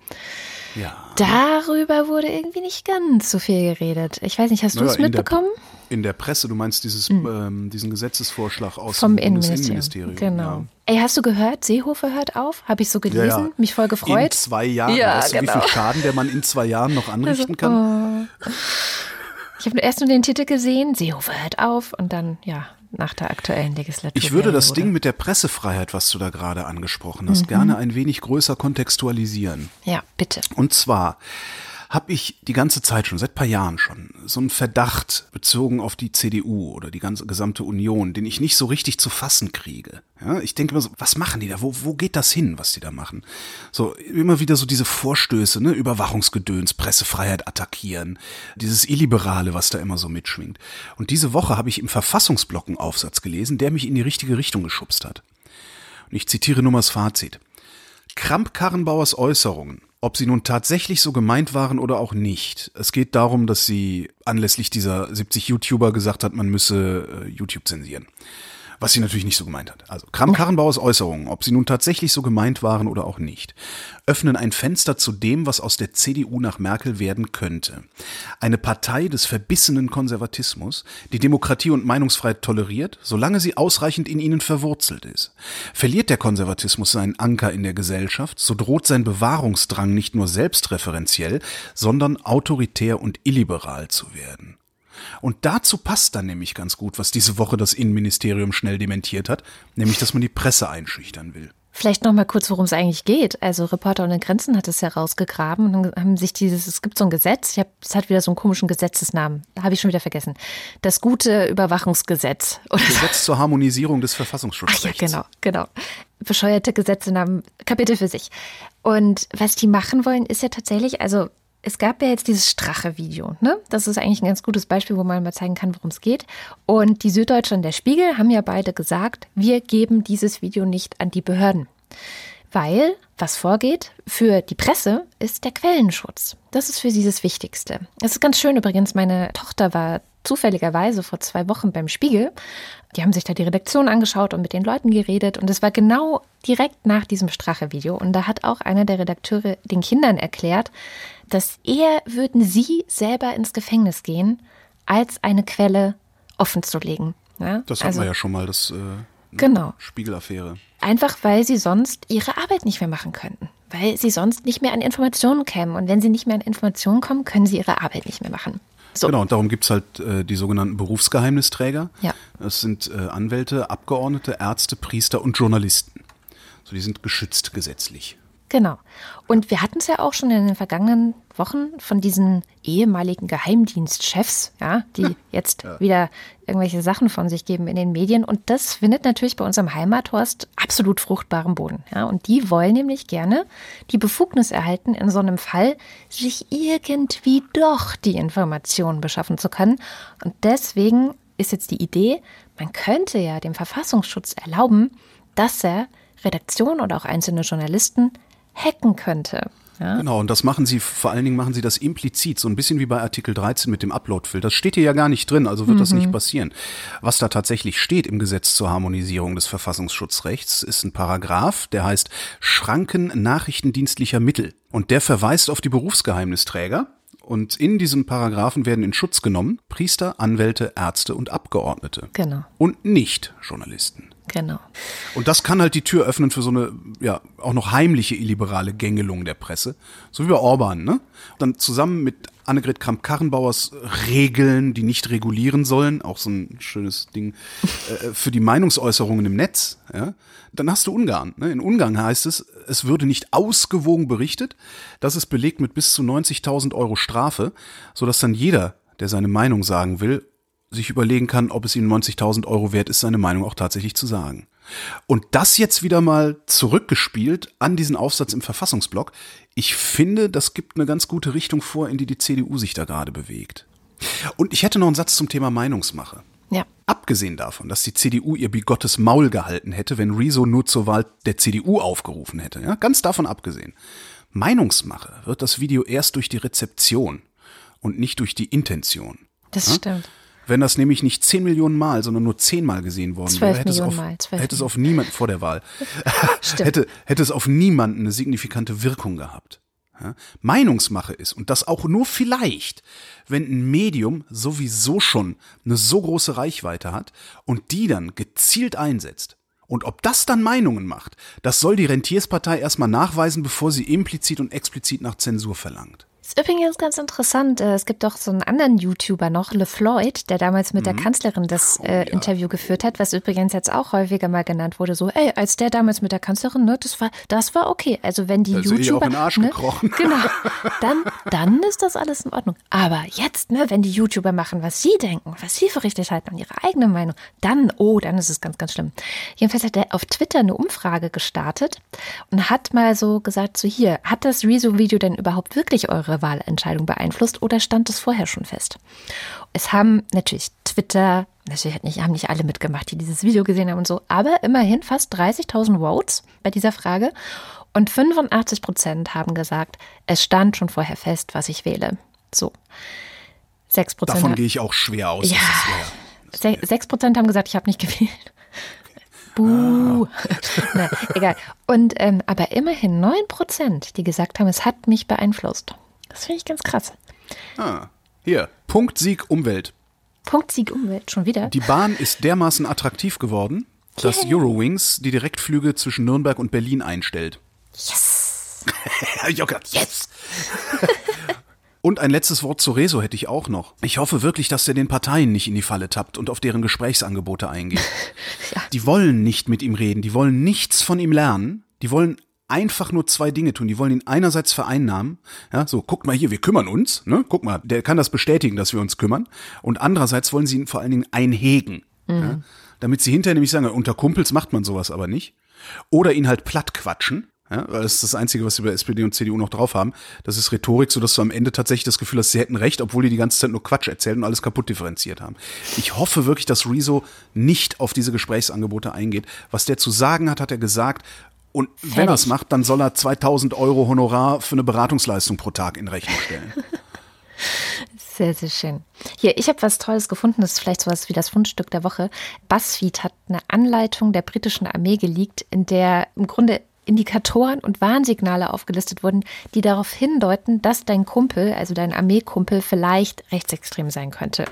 Ja. darüber wurde irgendwie nicht ganz so viel geredet. Ich weiß nicht, hast du es in der- mitbekommen? In der Presse, du meinst dieses, ähm, diesen Gesetzesvorschlag aus Vom dem Innenministerium. Genau. Ja. Ey, hast du gehört, Seehofer hört auf? Habe ich so Ja, gelesen, ja. mich voll In gefreut. zwei Jahren. Ja, weißt du, wie genau. viel Schaden der Mann in zwei Jahren noch anrichten kann? Ich habe erst nur den Titel gesehen, Seehofer hört auf und dann, ja, nach der aktuellen Legislatur. Ich würde das Ding mit der Pressefreiheit, was du da gerade angesprochen hast, gerne ein wenig größer kontextualisieren. Ja, bitte. Und zwar habe ich die ganze Zeit schon, seit paar Jahren schon, so einen Verdacht bezogen auf die CDU oder die ganze gesamte Union, den ich nicht so richtig zu fassen kriege. Ja, ich denke immer so, was machen die da? Wo, wo geht das hin, was die da machen? So, immer wieder so diese Vorstöße, ne? Überwachungsgedöns, Pressefreiheit attackieren, dieses Illiberale, was da immer so mitschwingt. Und diese Woche habe ich im Verfassungsblock einen Aufsatz gelesen, der mich in die richtige Richtung geschubst hat. Und ich zitiere das Fazit. Kramp-Karrenbauers Äußerungen, ob sie nun tatsächlich so gemeint waren oder auch nicht. Es geht darum, dass sie anlässlich dieser 70 YouTuber gesagt hat, man müsse äh, YouTube zensieren. Was sie natürlich nicht so gemeint hat. Also Kramp-Karrenbauers Äußerungen, ob sie nun tatsächlich so gemeint waren oder auch nicht, öffnen ein Fenster zu dem, was aus der CDU nach Merkel werden könnte. Eine Partei des verbissenen Konservatismus, die Demokratie und Meinungsfreiheit toleriert, solange sie ausreichend in ihnen verwurzelt ist. Verliert der Konservatismus seinen Anker in der Gesellschaft, so droht sein Bewahrungsdrang nicht nur selbstreferenziell, sondern autoritär und illiberal zu werden. Und dazu passt dann nämlich ganz gut, was diese Woche das Innenministerium schnell dementiert hat, nämlich, dass man die Presse einschüchtern will. Vielleicht noch mal kurz, worum es eigentlich geht. Also Reporter ohne Grenzen hat es herausgegraben und haben sich dieses, es gibt so ein Gesetz, ich hab, es hat wieder so einen komischen Gesetzesnamen, habe ich schon wieder vergessen. Das gute Überwachungsgesetz oder. Gesetz zur Harmonisierung des Ach Verfassungsschutzrechts. ja, genau, genau. Bescheuerte Gesetze nahmen Kapitel für sich. Und was die machen wollen, ist ja tatsächlich, also es gab ja jetzt dieses Strache-Video, ne? Das ist eigentlich ein ganz gutes Beispiel, wo man mal zeigen kann, worum es geht. Und die Süddeutsche und der Spiegel haben ja beide gesagt, wir geben dieses Video nicht an die Behörden. Weil, was vorgeht für die Presse, ist der Quellenschutz. Das ist für sie das Wichtigste. Es ist ganz schön übrigens, meine Tochter war zufälligerweise vor zwei Wochen beim Spiegel. Die haben sich da die Redaktion angeschaut und mit den Leuten geredet. Und es war genau direkt nach diesem Strache-Video. Und da hat auch einer der Redakteure den Kindern erklärt, dass eher würden sie selber ins Gefängnis gehen, als eine Quelle offen zu legen. Ja? Das hatten Also- wir ja schon mal, das äh, Genau. Spiegelaffäre. Einfach weil sie sonst ihre Arbeit nicht mehr machen könnten. Weil sie sonst nicht mehr an Informationen kämen. Und wenn sie nicht mehr an Informationen kommen, können sie ihre Arbeit nicht mehr machen. So. Genau, und darum gibt's halt äh, die sogenannten Berufsgeheimnisträger. Ja. Das sind äh, Anwälte, Abgeordnete, Ärzte, Priester und Journalisten. So, die sind geschützt gesetzlich. Genau. Und wir hatten es ja auch schon in den vergangenen Wochen von diesen ehemaligen Geheimdienstchefs, ja, die jetzt wieder irgendwelche Sachen von sich geben in den Medien. Und das findet natürlich bei unserem Heimathorst absolut fruchtbaren Boden. Ja. Und die wollen nämlich gerne die Befugnis erhalten, in so einem Fall sich irgendwie doch die Informationen beschaffen zu können. Und deswegen ist jetzt die Idee, man könnte ja dem Verfassungsschutz erlauben, dass er Redaktionen oder auch einzelne Journalisten hacken könnte. Ja? Genau, und das machen sie, vor allen Dingen machen sie das implizit, so ein bisschen wie bei Artikel 13 mit dem Upload-Filter. Das steht hier ja gar nicht drin, also wird das nicht passieren. Was da tatsächlich steht im Gesetz zur Harmonisierung des Verfassungsschutzrechts, ist ein Paragraph, der heißt Schranken nachrichtendienstlicher Mittel. Und der verweist auf die Berufsgeheimnisträger. Und in diesem Paragraphen werden in Schutz genommen Priester, Anwälte, Ärzte und Abgeordnete. Genau. Und nicht Journalisten. Genau. Und das kann halt die Tür öffnen für so eine, ja, auch noch heimliche illiberale Gängelung der Presse. So wie bei Orban, ne? Dann zusammen mit Annegret Kramp-Karrenbauers Regeln, die nicht regulieren sollen, auch so ein schönes Ding, äh, für die Meinungsäußerungen im Netz, ja? Dann hast du Ungarn. Ne? In Ungarn heißt es, es würde nicht ausgewogen berichtet. Das ist belegt mit bis zu 90.000 Euro Strafe, sodass dann jeder, der seine Meinung sagen will, sich überlegen kann, ob es ihm 90.000 Euro wert ist, seine Meinung auch tatsächlich zu sagen. Und das jetzt wieder mal zurückgespielt an diesen Aufsatz im Verfassungsblock. Ich finde, das gibt eine ganz gute Richtung vor, in die die CDU sich da gerade bewegt. Und ich hätte noch einen Satz zum Thema Meinungsmache. Ja. Abgesehen davon, dass die CDU ihr bigottes Maul gehalten hätte, wenn Rezo nur zur Wahl der CDU aufgerufen hätte. Ja, ganz davon abgesehen. Meinungsmache wird das Video erst durch die Rezeption und nicht durch die Intention. Das ja? stimmt. Wenn das nämlich nicht 10 Millionen Mal, sondern nur 10 Mal gesehen worden wäre, hätte es, auf, Mal, hätte es auf niemanden vor der Wahl, [LAUGHS] hätte, hätte es auf niemanden eine signifikante Wirkung gehabt. Ja? Meinungsmache ist, und das auch nur vielleicht, wenn ein Medium sowieso schon eine so große Reichweite hat und die dann gezielt einsetzt. Und ob das dann Meinungen macht, das soll die Rentierspartei erstmal nachweisen, bevor sie implizit und explizit nach Zensur verlangt. Ist übrigens ganz interessant. äh, Es gibt doch so einen anderen YouTuber noch, LeFloid, der damals mit der Mhm. Kanzlerin das Oh, äh, Interview geführt hat, was übrigens jetzt auch häufiger mal genannt wurde. So, ey, als der damals mit der Kanzlerin, ne, das war, das war okay. Also wenn die ihr YouTuber, auch in Arsch ne, gekrochen. genau, [LAUGHS] dann, dann ist das alles in Ordnung. Aber jetzt, ne, wenn die YouTuber machen, was sie denken, was sie für richtig halten und ihre eigene Meinung, dann, oh, dann ist es ganz, ganz schlimm. Jedenfalls hat er auf Twitter eine Umfrage gestartet und hat mal so gesagt, so hier, hat das Rezo-Video denn überhaupt wirklich eure Wahlentscheidung beeinflusst oder stand es vorher schon fest? Es haben natürlich Twitter, natürlich nicht, haben nicht alle mitgemacht, die dieses Video gesehen haben und so, aber immerhin fast 30.000 Votes bei dieser Frage und 85 Prozent haben gesagt, es stand schon vorher fest, was ich wähle. So. 6 Prozent. Davon gehe ich auch schwer aus. Ja. Ja. 6 Prozent haben gesagt, ich habe nicht [LAUGHS] gewählt. Buh. [LAUGHS] Na, egal. Und ähm, aber immerhin 9 Prozent, die gesagt haben, es hat mich beeinflusst. Das finde ich ganz krass. Ah, hier, Punktsieg Umwelt. Punktsieg Umwelt, schon wieder. Die Bahn ist dermaßen attraktiv geworden, dass Eurowings die Direktflüge zwischen Nürnberg und Berlin einstellt. Yes! [LAUGHS] Gedacht, yes! [LAUGHS] Und ein letztes Wort zu Rezo hätte ich auch noch. Ich hoffe wirklich, dass er den Parteien nicht in die Falle tappt und auf deren Gesprächsangebote eingeht. [LAUGHS] Die wollen nicht mit ihm reden, die wollen nichts von ihm lernen, die wollen einfach nur zwei Dinge tun. Die wollen ihn einerseits vereinnahmen, ja, so, guckt mal hier, wir kümmern uns, ne? Guck mal, der kann das bestätigen, dass wir uns kümmern. Und andererseits wollen sie ihn vor allen Dingen einhegen. Ja? Damit sie hinterher nämlich sagen, unter Kumpels macht man sowas aber nicht. Oder ihn halt platt quatschen. Ja, weil das ist das Einzige, was sie bei SPD und CDU noch drauf haben. Das ist Rhetorik, sodass du am Ende tatsächlich das Gefühl hast, sie hätten recht, obwohl die die ganze Zeit nur Quatsch erzählen und alles kaputt differenziert haben. Ich hoffe wirklich, dass Rezo nicht auf diese Gesprächsangebote eingeht. Was der zu sagen hat, hat er gesagt. Und wenn er es macht, dann soll er 2000 Euro Honorar für eine Beratungsleistung pro Tag in Rechnung stellen. [LAUGHS] Sehr, sehr schön. Hier, ich habe was Tolles gefunden. Das ist vielleicht sowas wie das Fundstück der Woche. BuzzFeed hat eine Anleitung der britischen Armee geleakt, in der im Grunde Indikatoren und Warnsignale aufgelistet wurden, die darauf hindeuten, dass dein Kumpel, also dein Armeekumpel, vielleicht rechtsextrem sein könnte.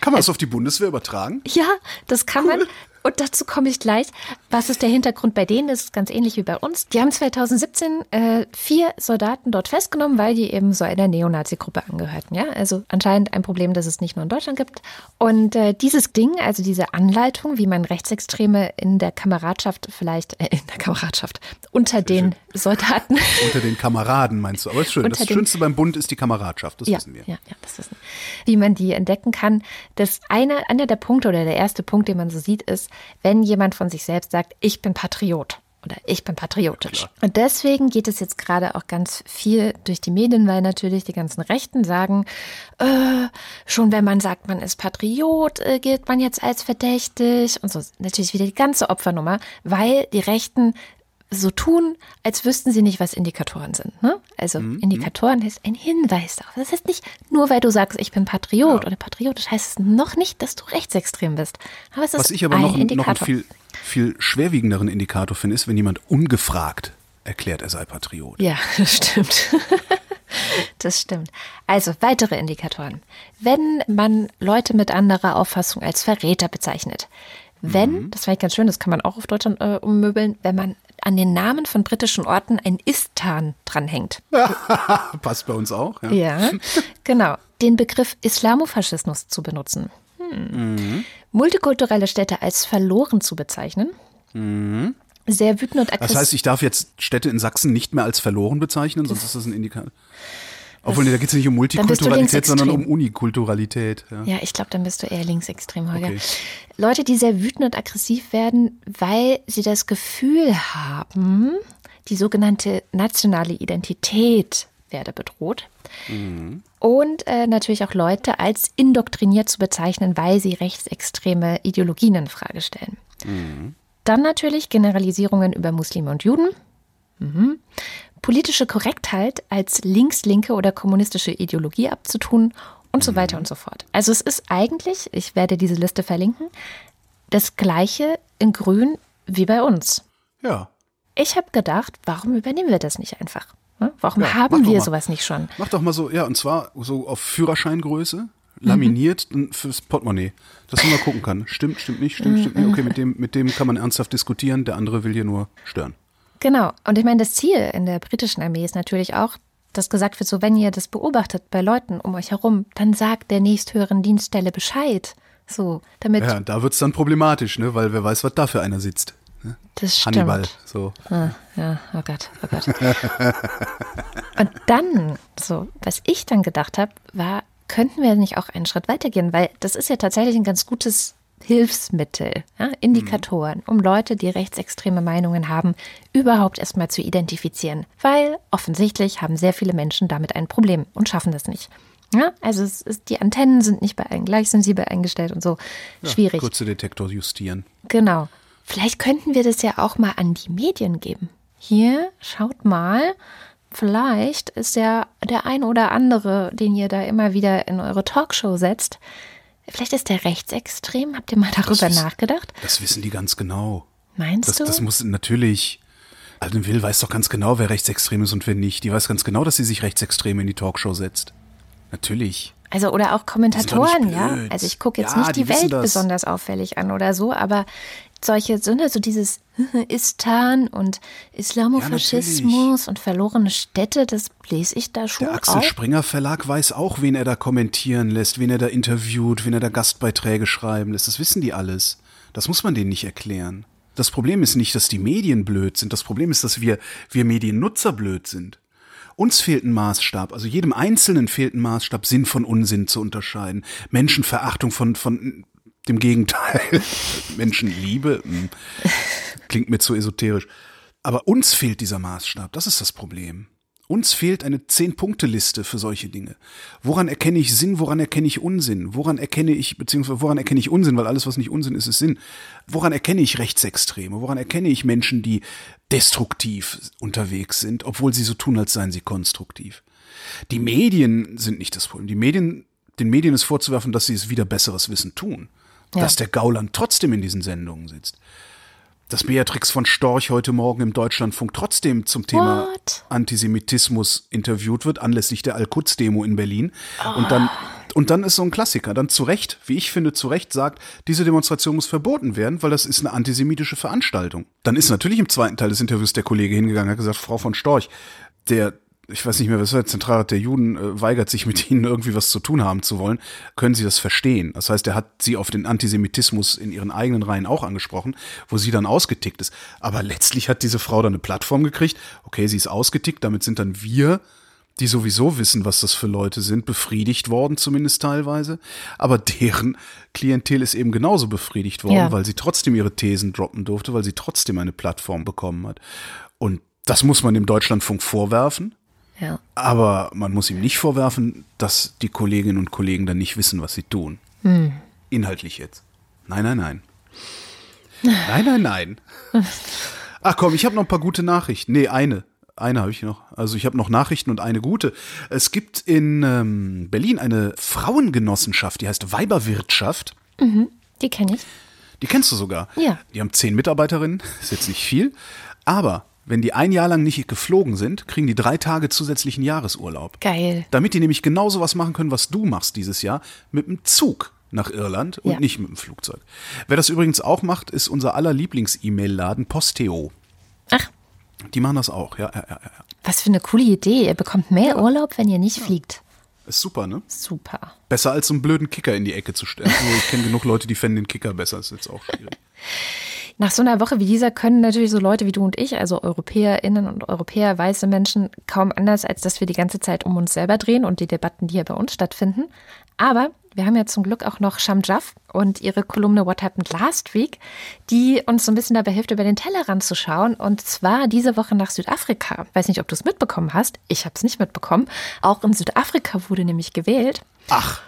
Kann man das auf die Bundeswehr übertragen? Ja, das kann man. Und dazu komme ich gleich. Was ist der Hintergrund bei denen? Das ist ganz ähnlich wie bei uns. Die haben 2017 äh, vier Soldaten dort festgenommen, weil die eben so einer Neonazi-Gruppe angehörten. Ja, also anscheinend ein Problem, das es nicht nur in Deutschland gibt. Und äh, dieses Ding, also diese Anleitung, wie man Rechtsextreme in der Kameradschaft vielleicht, äh, in der Kameradschaft, unter den Soldaten [LAUGHS] Unter den Kameraden meinst du. Aber ist schön. Das Schönste beim Bund ist die Kameradschaft, das ja, wissen wir. Ja, ja, das wissen. Wie man die entdecken kann. Das eine, einer der Punkte oder der erste Punkt, den man so sieht, ist, wenn jemand von sich selbst sagt, ich bin Patriot oder ich bin patriotisch. Und deswegen geht es jetzt gerade auch ganz viel durch die Medien, weil natürlich die ganzen Rechten sagen, äh, schon wenn man sagt, man ist Patriot, äh, gilt man jetzt als verdächtig und so. Natürlich wieder die ganze Opfernummer, weil die Rechten so tun, als wüssten sie nicht, was Indikatoren sind. Ne? Also Indikatoren ist ein Hinweis darauf. Das heißt nicht, nur weil du sagst, ich bin Patriot oder patriotisch, heißt es noch nicht, dass du rechtsextrem bist. Aber es ist Was ich aber ein noch, noch einen Indikator. viel, viel schwerwiegenderen Indikator finde, ist, wenn jemand ungefragt erklärt, er sei Patriot. Ja, [LAUGHS] das stimmt. [LAUGHS] Das stimmt. Also weitere Indikatoren. Wenn man Leute mit anderer Auffassung als Verräter bezeichnet, wenn, mhm. das fand ich ganz schön, das kann man auch auf Deutschland äh, ummöbeln, wenn man an den Namen von britischen Orten ein Istan dranhängt. [LAUGHS] Passt bei uns auch. Ja. ja, genau. Den Begriff Islamofaschismus zu benutzen. Hm. Mhm. Multikulturelle Städte als verloren zu bezeichnen. Mhm. Sehr wütend und aggressiv. Das heißt, ich darf jetzt Städte in Sachsen nicht mehr als verloren bezeichnen, sonst ist das ein Indikator. Obwohl, da geht es nicht um Multikulturalität, sondern um Unikulturalität. Ja, ja ich glaube, dann bist du eher linksextrem, Holger. Okay. Leute, die sehr wütend und aggressiv werden, weil sie das Gefühl haben, die sogenannte nationale Identität werde bedroht. Mhm. Und äh, natürlich auch Leute als indoktriniert zu bezeichnen, weil sie rechtsextreme Ideologien in Frage stellen. Mhm. Dann natürlich Generalisierungen über Muslime und Juden. Mhm politische Korrektheit als links-linke oder kommunistische Ideologie abzutun und so weiter und so fort. Also es ist eigentlich, ich werde diese Liste verlinken, das gleiche in grün wie bei uns. Ja. Ich habe gedacht, warum übernehmen wir das nicht einfach? Ne? Warum ja, haben wir sowas nicht schon? Mach doch mal so, ja, und zwar so auf Führerscheingröße, laminiert mhm. fürs Portemonnaie, dass man mal gucken kann. Stimmt, stimmt nicht, stimmt, stimmt nicht. Okay, mit dem, mit dem kann man ernsthaft diskutieren, der andere will hier nur stören. Genau. Und ich meine, das Ziel in der britischen Armee ist natürlich auch, dass gesagt wird, so wenn ihr das beobachtet bei Leuten um euch herum, dann sagt der nächsthöheren Dienststelle Bescheid. So, damit. Ja, da wird es dann problematisch, ne? Weil wer weiß, was da für einer sitzt. Ne? Das stimmt. Hannibal, so. Ah, ja, oh Gott, oh Gott. [LAUGHS] Und dann, so, was ich dann gedacht habe, war, könnten wir nicht auch einen Schritt weitergehen? Weil das ist ja tatsächlich ein ganz gutes Hilfsmittel, ja, Indikatoren, um Leute, die rechtsextreme Meinungen haben, überhaupt erstmal zu identifizieren. Weil offensichtlich haben sehr viele Menschen damit ein Problem und schaffen das nicht. Ja, also es ist, die Antennen sind nicht bei allen gleich sensibel eingestellt und so. Ja, Schwierig. Kurze Detektor justieren. Genau. Vielleicht könnten wir das ja auch mal an die Medien geben. Hier, schaut mal, vielleicht ist ja der ein oder andere, den ihr da immer wieder in eure Talkshow setzt, Vielleicht ist der rechtsextrem. Habt ihr mal darüber das nachgedacht? Das wissen die ganz genau. Meinst das, du? Das muss natürlich. Alden Will weiß doch ganz genau, wer rechtsextrem ist und wer nicht. Die weiß ganz genau, dass sie sich rechtsextrem in die Talkshow setzt. Natürlich. Also oder auch Kommentatoren, ja. Also ich gucke jetzt ja, nicht die, die Welt besonders auffällig an oder so, aber solche Sünde, so dieses [LAUGHS] Istan und Islamofaschismus ja, und verlorene Städte, das lese ich da schon. Der Axel auch. Springer Verlag weiß auch, wen er da kommentieren lässt, wen er da interviewt, wen er da Gastbeiträge schreiben lässt. Das wissen die alles. Das muss man denen nicht erklären. Das Problem ist nicht, dass die Medien blöd sind. Das Problem ist, dass wir, wir Mediennutzer blöd sind. Uns fehlt ein Maßstab, also jedem Einzelnen fehlt ein Maßstab, Sinn von Unsinn zu unterscheiden, Menschenverachtung von, von dem Gegenteil. [LAUGHS] Menschenliebe hm, klingt mir zu esoterisch. Aber uns fehlt dieser Maßstab, das ist das Problem. Uns fehlt eine Zehn-Punkte-Liste für solche Dinge. Woran erkenne ich Sinn, woran erkenne ich Unsinn? Woran erkenne ich, beziehungsweise woran erkenne ich Unsinn, weil alles, was nicht Unsinn ist, ist Sinn. Woran erkenne ich Rechtsextreme? Woran erkenne ich Menschen, die destruktiv unterwegs sind, obwohl sie so tun, als seien sie konstruktiv? Die Medien sind nicht das Problem. Die Medien, den Medien ist vorzuwerfen, dass sie es wieder besseres Wissen tun ja. dass der Gauland trotzdem in diesen Sendungen sitzt. Dass Beatrix von Storch heute Morgen im Deutschlandfunk trotzdem zum Thema What? Antisemitismus interviewt wird, anlässlich der Al-Quds-Demo in Berlin. Oh. Und dann und dann ist so ein Klassiker, dann zu Recht, wie ich finde, zu Recht sagt, diese Demonstration muss verboten werden, weil das ist eine antisemitische Veranstaltung. Dann ist natürlich im zweiten Teil des Interviews der Kollege hingegangen, hat gesagt, Frau von Storch, der ich weiß nicht mehr, was war der Zentralrat der Juden äh, weigert sich mit ihnen irgendwie was zu tun haben zu wollen, können sie das verstehen. Das heißt, er hat sie auf den Antisemitismus in ihren eigenen Reihen auch angesprochen, wo sie dann ausgetickt ist. Aber letztlich hat diese Frau dann eine Plattform gekriegt. Okay, sie ist ausgetickt, damit sind dann wir die sowieso wissen, was das für Leute sind, befriedigt worden, zumindest teilweise. Aber deren Klientel ist eben genauso befriedigt worden, ja. weil sie trotzdem ihre Thesen droppen durfte, weil sie trotzdem eine Plattform bekommen hat. Und das muss man dem Deutschlandfunk vorwerfen. Ja. Aber man muss ihm nicht vorwerfen, dass die Kolleginnen und Kollegen dann nicht wissen, was sie tun. Hm. Inhaltlich jetzt. Nein, nein, nein. Nein, nein, nein. [LAUGHS] Ach komm, ich habe noch ein paar gute Nachrichten. Nee, eine. Eine habe ich noch. Also ich habe noch Nachrichten und eine gute. Es gibt in ähm, Berlin eine Frauengenossenschaft, die heißt Weiberwirtschaft. Mhm, die kenne ich. Die kennst du sogar. Ja. Die haben zehn Mitarbeiterinnen, [LAUGHS] ist jetzt nicht viel. Aber wenn die ein Jahr lang nicht geflogen sind, kriegen die drei Tage zusätzlichen Jahresurlaub. Geil. Damit die nämlich genauso was machen können, was du machst dieses Jahr, mit dem Zug nach Irland und Ja. nicht mit dem Flugzeug. Wer das übrigens auch macht, ist unser aller Lieblings-E-Mail-Laden Posteo. Ach, Die machen das auch, ja, ja, ja, ja. was für eine coole Idee. Ihr bekommt mehr Urlaub, wenn ihr nicht fliegt. Ist super, ne? Super. Besser als so einen blöden Kicker in die Ecke zu stellen. [LAUGHS] Ich kenne genug Leute, die fänden den Kicker besser. Ist jetzt auch schwierig. [LAUGHS] Nach so einer Woche wie dieser können natürlich so Leute wie du und ich, also EuropäerInnen und Europäer, weiße Menschen, kaum anders, als dass wir die ganze Zeit um uns selber drehen und die Debatten, die hier bei uns stattfinden. Aber wir haben ja zum Glück auch noch Sham Jaff und ihre Kolumne What Happened Last Week, die uns so ein bisschen dabei hilft, über den Tellerrand zu schauen. Und zwar diese Woche nach Südafrika. Weiß nicht, ob du es mitbekommen hast. Ich habe es nicht mitbekommen. Auch in Südafrika wurde nämlich gewählt. Ach,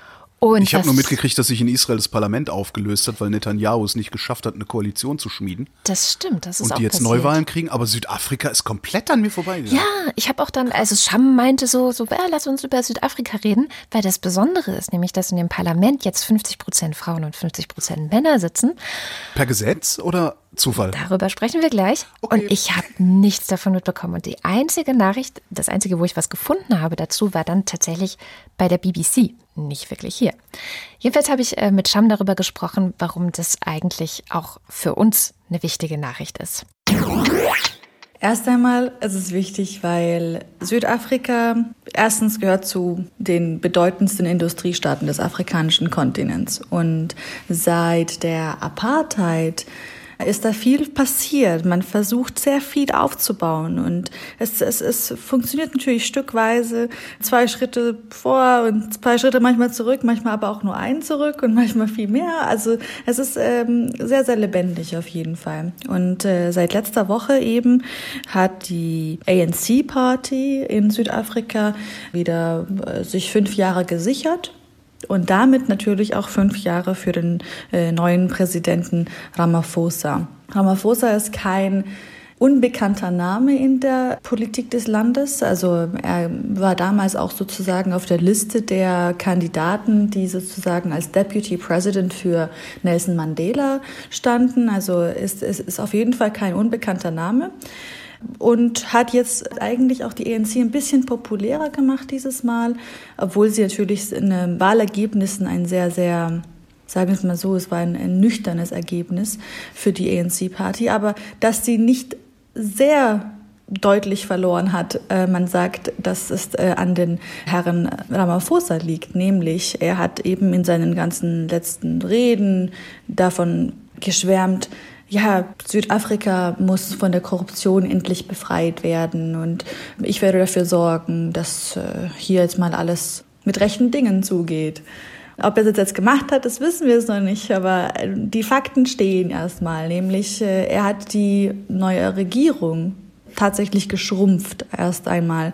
Und ich habe nur mitgekriegt, dass sich in Israel das Parlament aufgelöst hat, weil Netanyahu es nicht geschafft hat, eine Koalition zu schmieden. Das stimmt, das ist Und auch die jetzt passiert. Neuwahlen kriegen, aber Südafrika ist komplett an mir vorbeigegangen. Ja, ich habe auch dann, also Scham meinte so, so, ja, lass uns über Südafrika reden, weil das Besondere ist nämlich, dass in dem Parlament jetzt 50 Prozent Frauen und 50 Prozent Männer sitzen. Per Gesetz oder Zufall? Darüber sprechen wir gleich. Okay. Und ich habe nichts davon mitbekommen. Und die einzige Nachricht, das einzige, wo ich was gefunden habe dazu, war dann tatsächlich bei der BBC. Nicht wirklich hier. Jedenfalls habe ich äh, mit Scham darüber gesprochen, warum das eigentlich auch für uns eine wichtige Nachricht ist. Erst einmal ist es wichtig, weil Südafrika erstens gehört zu den bedeutendsten Industriestaaten des afrikanischen Kontinents. Und seit der Apartheid ist da viel passiert. Man versucht sehr viel aufzubauen und es, es, es funktioniert natürlich stückweise. Zwei Schritte vor und zwei Schritte manchmal zurück, manchmal aber auch nur einen zurück und manchmal viel mehr. Also es ist ähm, sehr, sehr lebendig auf jeden Fall. Und äh, seit letzter Woche eben hat die ANC-Party in Südafrika wieder äh, sich fünf Jahre gesichert und damit natürlich auch fünf Jahre für den äh, neuen Präsidenten Ramaphosa. Ramaphosa ist kein unbekannter Name in der Politik des Landes. Also er war damals auch sozusagen auf der Liste der Kandidaten, die sozusagen als Deputy President für Nelson Mandela standen. Also ist, ist, ist auf jeden Fall kein unbekannter Name und hat jetzt eigentlich auch die ANC ein bisschen populärer gemacht dieses Mal, obwohl sie natürlich in den Wahlergebnissen ein sehr, sehr, sagen wir es mal so, es war ein, ein nüchternes Ergebnis für die ANC-Party, aber dass sie nicht sehr deutlich verloren hat. Äh, man sagt, dass es äh, an den Herrn Ramaphosa liegt, nämlich er hat eben in seinen ganzen letzten Reden davon geschwärmt, ja, Südafrika muss von der Korruption endlich befreit werden und ich werde dafür sorgen, dass äh, hier jetzt mal alles mit rechten Dingen zugeht. Ob er das jetzt gemacht hat, das wissen wir es noch nicht, aber äh, die Fakten stehen erstmal, nämlich äh, er hat die neue Regierung tatsächlich geschrumpft erst einmal.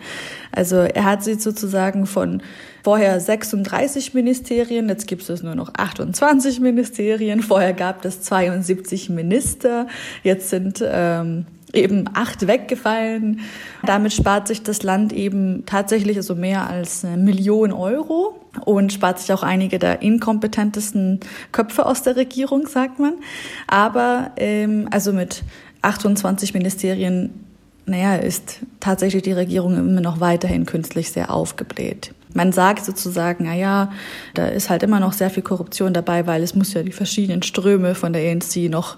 Also er hat sie sozusagen von vorher 36 Ministerien, jetzt gibt es nur noch 28 Ministerien, vorher gab es 72 Minister, jetzt sind ähm, eben acht weggefallen. Damit spart sich das Land eben tatsächlich so also mehr als eine Million Euro und spart sich auch einige der inkompetentesten Köpfe aus der Regierung, sagt man. Aber ähm, also mit 28 Ministerien naja, ist tatsächlich die Regierung immer noch weiterhin künstlich sehr aufgebläht. Man sagt sozusagen, na ja, da ist halt immer noch sehr viel Korruption dabei, weil es muss ja die verschiedenen Ströme von der ANC noch,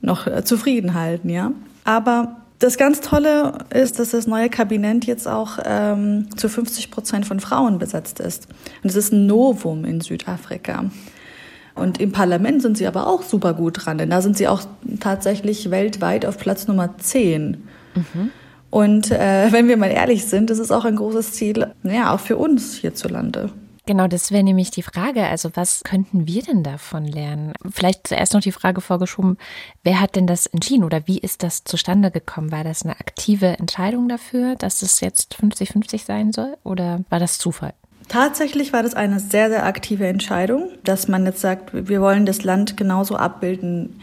noch zufrieden halten, ja. Aber das ganz Tolle ist, dass das neue Kabinett jetzt auch ähm, zu 50 Prozent von Frauen besetzt ist. Und es ist ein Novum in Südafrika. Und im Parlament sind sie aber auch super gut dran, denn da sind sie auch tatsächlich weltweit auf Platz Nummer 10. Mhm. Und äh, [LAUGHS] wenn wir mal ehrlich sind, das ist auch ein großes Ziel, naja, auch für uns hierzulande. Genau, das wäre nämlich die Frage. Also was könnten wir denn davon lernen? Vielleicht zuerst noch die Frage vorgeschoben, wer hat denn das entschieden oder wie ist das zustande gekommen? War das eine aktive Entscheidung dafür, dass es jetzt 50-50 sein soll oder war das Zufall? Tatsächlich war das eine sehr, sehr aktive Entscheidung, dass man jetzt sagt, wir wollen das Land genauso abbilden,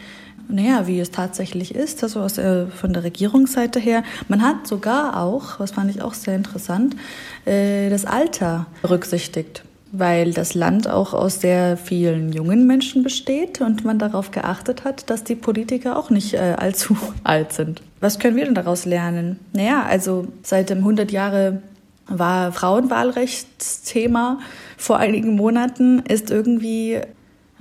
naja, wie es tatsächlich ist, also aus der, von der Regierungsseite her. Man hat sogar auch, was fand ich auch sehr interessant, äh, das Alter berücksichtigt, weil das Land auch aus sehr vielen jungen Menschen besteht und man darauf geachtet hat, dass die Politiker auch nicht äh, allzu [LAUGHS] alt sind. Was können wir denn daraus lernen? Naja, also seit dem 100 Jahre war Frauenwahlrechtsthema vor einigen Monaten, ist irgendwie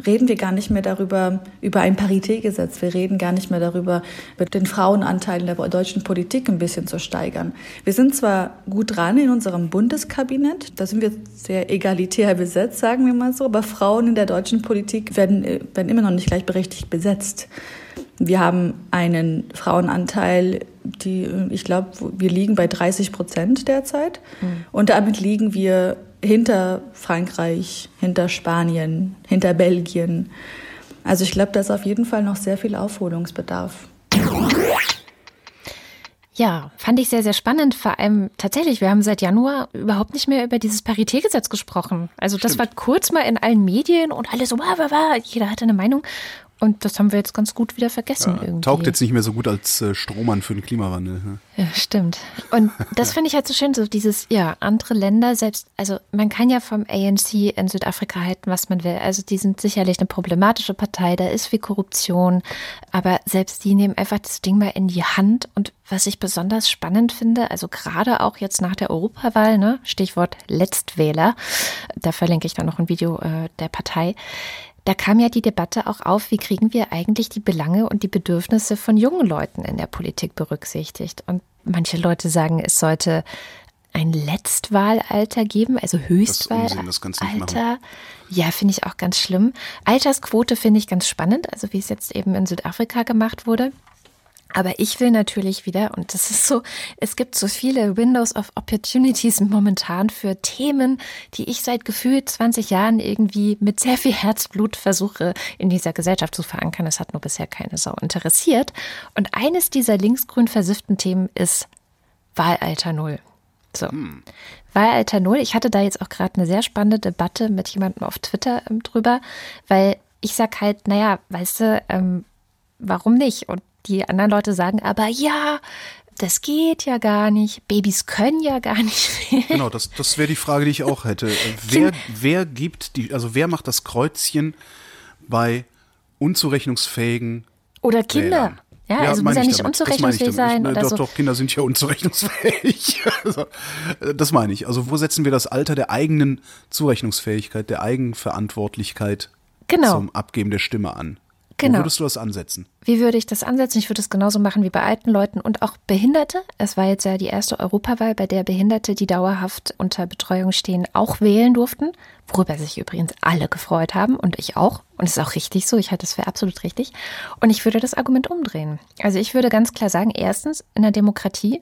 reden wir gar nicht mehr darüber, über ein Paritätgesetz. Wir reden gar nicht mehr darüber, den Frauenanteil in der deutschen Politik ein bisschen zu steigern. Wir sind zwar gut dran in unserem Bundeskabinett, da sind wir sehr egalitär besetzt, sagen wir mal so, aber Frauen in der deutschen Politik werden, werden immer noch nicht gleichberechtigt besetzt. Wir haben einen Frauenanteil, die, ich glaube, wir liegen bei 30 Prozent derzeit. Mhm. Und damit liegen wir hinter Frankreich, hinter Spanien, hinter Belgien. Also ich glaube, da ist auf jeden Fall noch sehr viel Aufholungsbedarf. Ja, fand ich sehr, sehr spannend. Vor allem tatsächlich, wir haben seit Januar überhaupt nicht mehr über dieses Paritätgesetz gesprochen. Also das Stimmt. war kurz mal in allen Medien und alle so, wah, wah, wah, jeder hatte eine Meinung. Und das haben wir jetzt ganz gut wieder vergessen. Ja, irgendwie. Taugt jetzt nicht mehr so gut als äh, Strohmann für den Klimawandel. Ne? Ja, stimmt. Und das finde ich halt so schön, so dieses, ja, andere Länder selbst, also man kann ja vom ANC in Südafrika halten, was man will. Also die sind sicherlich eine problematische Partei, da ist viel Korruption, aber selbst die nehmen einfach das Ding mal in die Hand. Und was ich besonders spannend finde, also gerade auch jetzt nach der Europawahl, ne, Stichwort Letztwähler, da verlinke ich dann noch ein Video äh, der Partei da kam ja die Debatte auch auf, wie kriegen wir eigentlich die Belange und die Bedürfnisse von jungen Leuten in der Politik berücksichtigt. Und manche Leute sagen, es sollte ein Letztwahlalter geben, also Höchstwahlalter. Ja, finde ich auch ganz schlimm. Altersquote finde ich ganz spannend, also wie es jetzt eben in Südafrika gemacht wurde. Aber ich will natürlich wieder, und das ist so, es gibt so viele Windows of Opportunities momentan für Themen, die ich seit gefühlt 20 Jahren irgendwie mit sehr viel Herzblut versuche, in dieser Gesellschaft zu verankern. Es hat nur bisher keine Sau interessiert. Und eines dieser linksgrün versifften Themen ist Wahlalter Null. So. Hm. Wahlalter Null. Ich hatte da jetzt auch gerade eine sehr spannende Debatte mit jemandem auf Twitter ähm, drüber, weil ich sag halt, naja, weißt du, ähm, warum nicht? Und die anderen Leute sagen aber, ja, das geht ja gar nicht. Babys können ja gar nicht. [LAUGHS] genau, das, das wäre die Frage, die ich auch hätte. [LAUGHS] Wer, wer gibt die, also wer macht das Kreuzchen bei unzurechnungsfähigen oder Kinder? Wählern? Ja, ja, also muss ja nicht unzurechnungsfähig sein. Oder doch, so. doch, Kinder sind ja [LAUGHS] unzurechnungsfähig. also, das meine ich. Also wo setzen wir das Alter der eigenen Zurechnungsfähigkeit, der Eigenverantwortlichkeit genau. zum Abgeben der Stimme an? Genau. Wo würdest du das ansetzen? Wie würde ich das ansetzen? Ich würde es genauso machen wie bei alten Leuten und auch Behinderte. Es war jetzt ja die erste Europawahl, bei der Behinderte, die dauerhaft unter Betreuung stehen, auch wählen durften. Worüber sich übrigens alle gefreut haben und ich auch. Und es ist auch richtig so. Ich halte das für absolut richtig. Und ich würde das Argument umdrehen. Also ich würde ganz klar sagen, erstens, in der Demokratie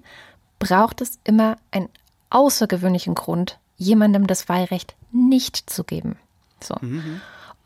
braucht es immer einen außergewöhnlichen Grund, jemandem das Wahlrecht nicht zu geben. So. Mhm.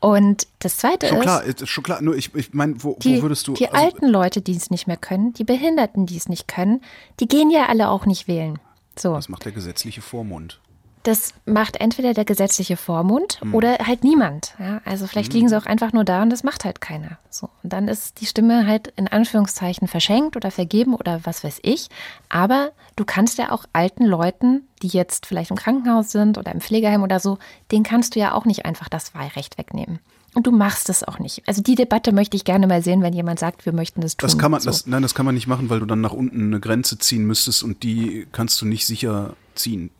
Und das Zweite schon ist. Klar, ist schon klar, nur ich, ich meine, wo, wo, würdest du. Die also, alten Leute, die es nicht mehr können, die Behinderten, die es nicht können, die gehen ja alle auch nicht wählen. So. Das macht der gesetzliche Vormund. Das macht entweder der gesetzliche Vormund hm. oder halt niemand. Ja, also vielleicht hm. liegen sie auch einfach nur da und das macht halt keiner. So. Und dann ist die Stimme halt in Anführungszeichen verschenkt oder vergeben oder was weiß ich. Aber du kannst ja auch alten Leuten, die jetzt vielleicht im Krankenhaus sind oder im Pflegeheim oder so, denen kannst du ja auch nicht einfach das Wahlrecht wegnehmen. Und du machst es auch nicht. Also die Debatte möchte ich gerne mal sehen, wenn jemand sagt, wir möchten das tun. Das kann man, so. das, nein, das kann man nicht machen, weil du dann nach unten eine Grenze ziehen müsstest und die kannst du nicht sicher ziehen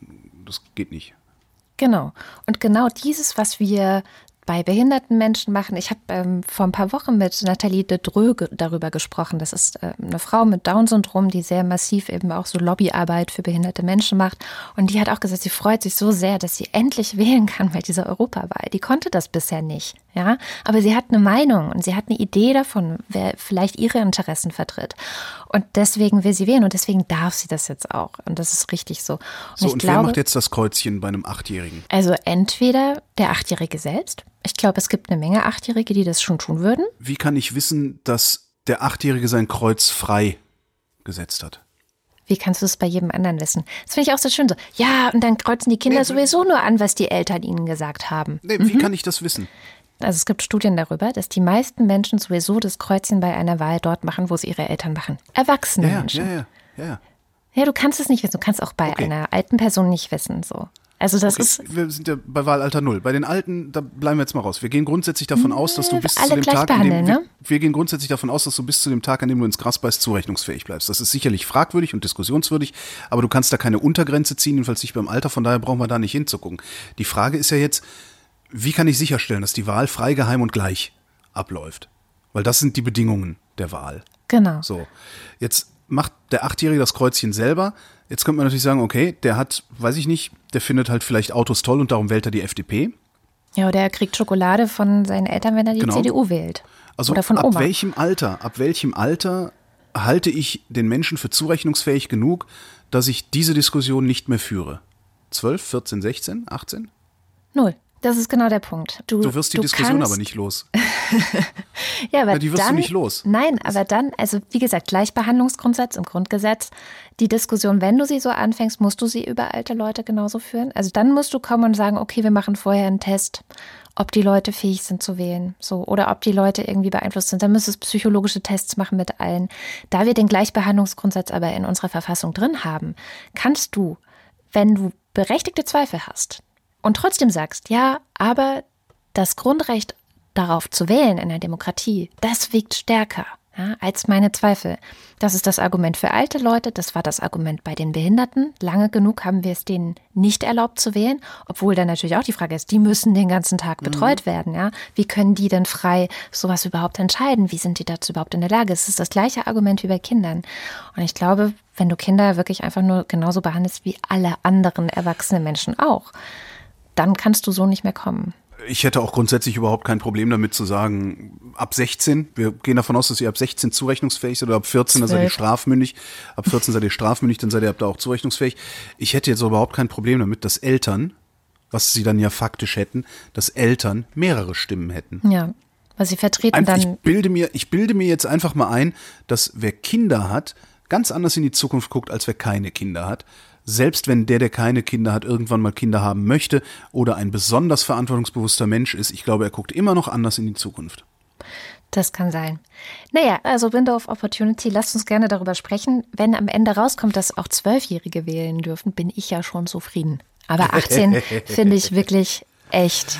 das geht nicht. Genau. Und genau dieses, was wir bei behinderten Menschen machen. Ich habe ähm, vor ein paar Wochen mit Nathalie de Dreux darüber gesprochen. Das ist äh, eine Frau mit Down-Syndrom, die sehr massiv eben auch so Lobbyarbeit für behinderte Menschen macht. Und die hat auch gesagt, sie freut sich so sehr, dass sie endlich wählen kann bei dieser Europawahl. Die konnte das bisher nicht. Ja, aber sie hat eine Meinung und sie hat eine Idee davon, wer vielleicht ihre Interessen vertritt. Und deswegen will sie wählen und deswegen darf sie das jetzt auch. Und das ist richtig so. Und so, und glaube, wer macht jetzt das Kreuzchen bei einem Achtjährigen? Also entweder der Achtjährige selbst. Ich glaube, es gibt eine Menge Achtjährige, die das schon tun würden. Wie kann ich wissen, dass der Achtjährige sein Kreuz frei gesetzt hat? Wie kannst du es bei jedem anderen wissen? Das finde ich auch so schön so. Ja, und dann kreuzen die Kinder nee, sowieso nur an, was die Eltern ihnen gesagt haben. Nee, mhm. Wie kann ich das wissen? Also es gibt Studien darüber, dass die meisten Menschen sowieso das Kreuzchen bei einer Wahl dort machen, wo es ihre Eltern machen. Erwachsene ja, Menschen. Ja, ja, ja, ja. Ja, du kannst es nicht wissen. Du kannst auch bei okay. einer alten Person nicht wissen. So. Also das okay. ist. Wir sind ja bei Wahlalter Null. Bei den Alten, da bleiben wir jetzt mal raus. Wir gehen grundsätzlich davon aus, dass du bis Alle zu dem Tag, an dem, ne? wir, wir, gehen grundsätzlich davon aus, dass du bis zu dem Tag, an dem du ins Gras beißt, zurechnungsfähig bleibst. Das ist sicherlich fragwürdig und diskussionswürdig, aber du kannst da keine Untergrenze ziehen, jedenfalls nicht beim Alter. Von daher brauchen wir da nicht hinzugucken. Die Frage ist ja jetzt, wie kann ich sicherstellen, dass die Wahl frei, geheim und gleich abläuft? Weil das sind die Bedingungen der Wahl. Genau. So, jetzt macht der Achtjährige das Kreuzchen selber. Jetzt könnte man natürlich sagen, okay, der hat, weiß ich nicht, der findet halt vielleicht Autos toll und darum wählt er die FDP. Ja, oder er kriegt Schokolade von seinen Eltern, wenn er die Genau. CDU wählt. Also oder von ab Oma. welchem Alter, ab welchem Alter halte ich den Menschen für zurechnungsfähig genug, dass ich diese Diskussion nicht mehr führe? 12, 14, 16, 18? Null. Das ist genau der Punkt. Du, Du wirst die Diskussion kannst, aber nicht los. [LAUGHS] Ja, aber Ja, die wirst du dann, nicht los. Nein, aber dann, also wie gesagt, Gleichbehandlungsgrundsatz im Grundgesetz. Die Diskussion, wenn du sie so anfängst, musst du sie über alte Leute genauso führen. Also dann musst du kommen und sagen, okay, wir machen vorher einen Test, ob die Leute fähig sind zu wählen, so oder ob die Leute irgendwie beeinflusst sind. Dann müsstest du psychologische Tests machen mit allen. Da wir den Gleichbehandlungsgrundsatz aber in unserer Verfassung drin haben, kannst du, wenn du berechtigte Zweifel hast und trotzdem sagst, ja, aber das Grundrecht darauf zu wählen in der Demokratie, das wiegt stärker ja, als meine Zweifel. Das ist das Argument für alte Leute, das war das Argument bei den Behinderten. Lange genug haben wir es denen nicht erlaubt zu wählen, obwohl dann natürlich auch die Frage ist, die müssen den ganzen Tag betreut werden. Ja? Wie können die denn frei sowas überhaupt entscheiden? Wie sind die dazu überhaupt in der Lage? Es ist das gleiche Argument wie bei Kindern. Und ich glaube, wenn du Kinder wirklich einfach nur genauso behandelst wie alle anderen erwachsene Menschen auch, dann kannst du so nicht mehr kommen. Ich hätte auch grundsätzlich überhaupt kein Problem damit zu sagen, ab 16, wir gehen davon aus, dass ihr ab 16 zurechnungsfähig seid oder ab 14, dann seid ihr strafmündig, ab 14 seid ihr strafmündig, dann seid ihr ab da auch zurechnungsfähig. Ich hätte jetzt überhaupt kein Problem damit, dass Eltern, was sie dann ja faktisch hätten, dass Eltern mehrere Stimmen hätten. Ja. Weil sie vertreten Einfach, ich dann. bilde mir, ich bilde mir jetzt einfach mal ein, dass wer Kinder hat, ganz anders in die Zukunft guckt, als wer keine Kinder hat. Selbst wenn der, der keine Kinder hat, irgendwann mal Kinder haben möchte oder ein besonders verantwortungsbewusster Mensch ist, ich glaube, er guckt immer noch anders in die Zukunft. Das kann sein. Naja, also Window of Opportunity, lasst uns gerne darüber sprechen. Wenn am Ende rauskommt, dass auch Zwölfjährige wählen dürfen, bin ich ja schon zufrieden. Aber 18 [LAUGHS] finde ich wirklich echt,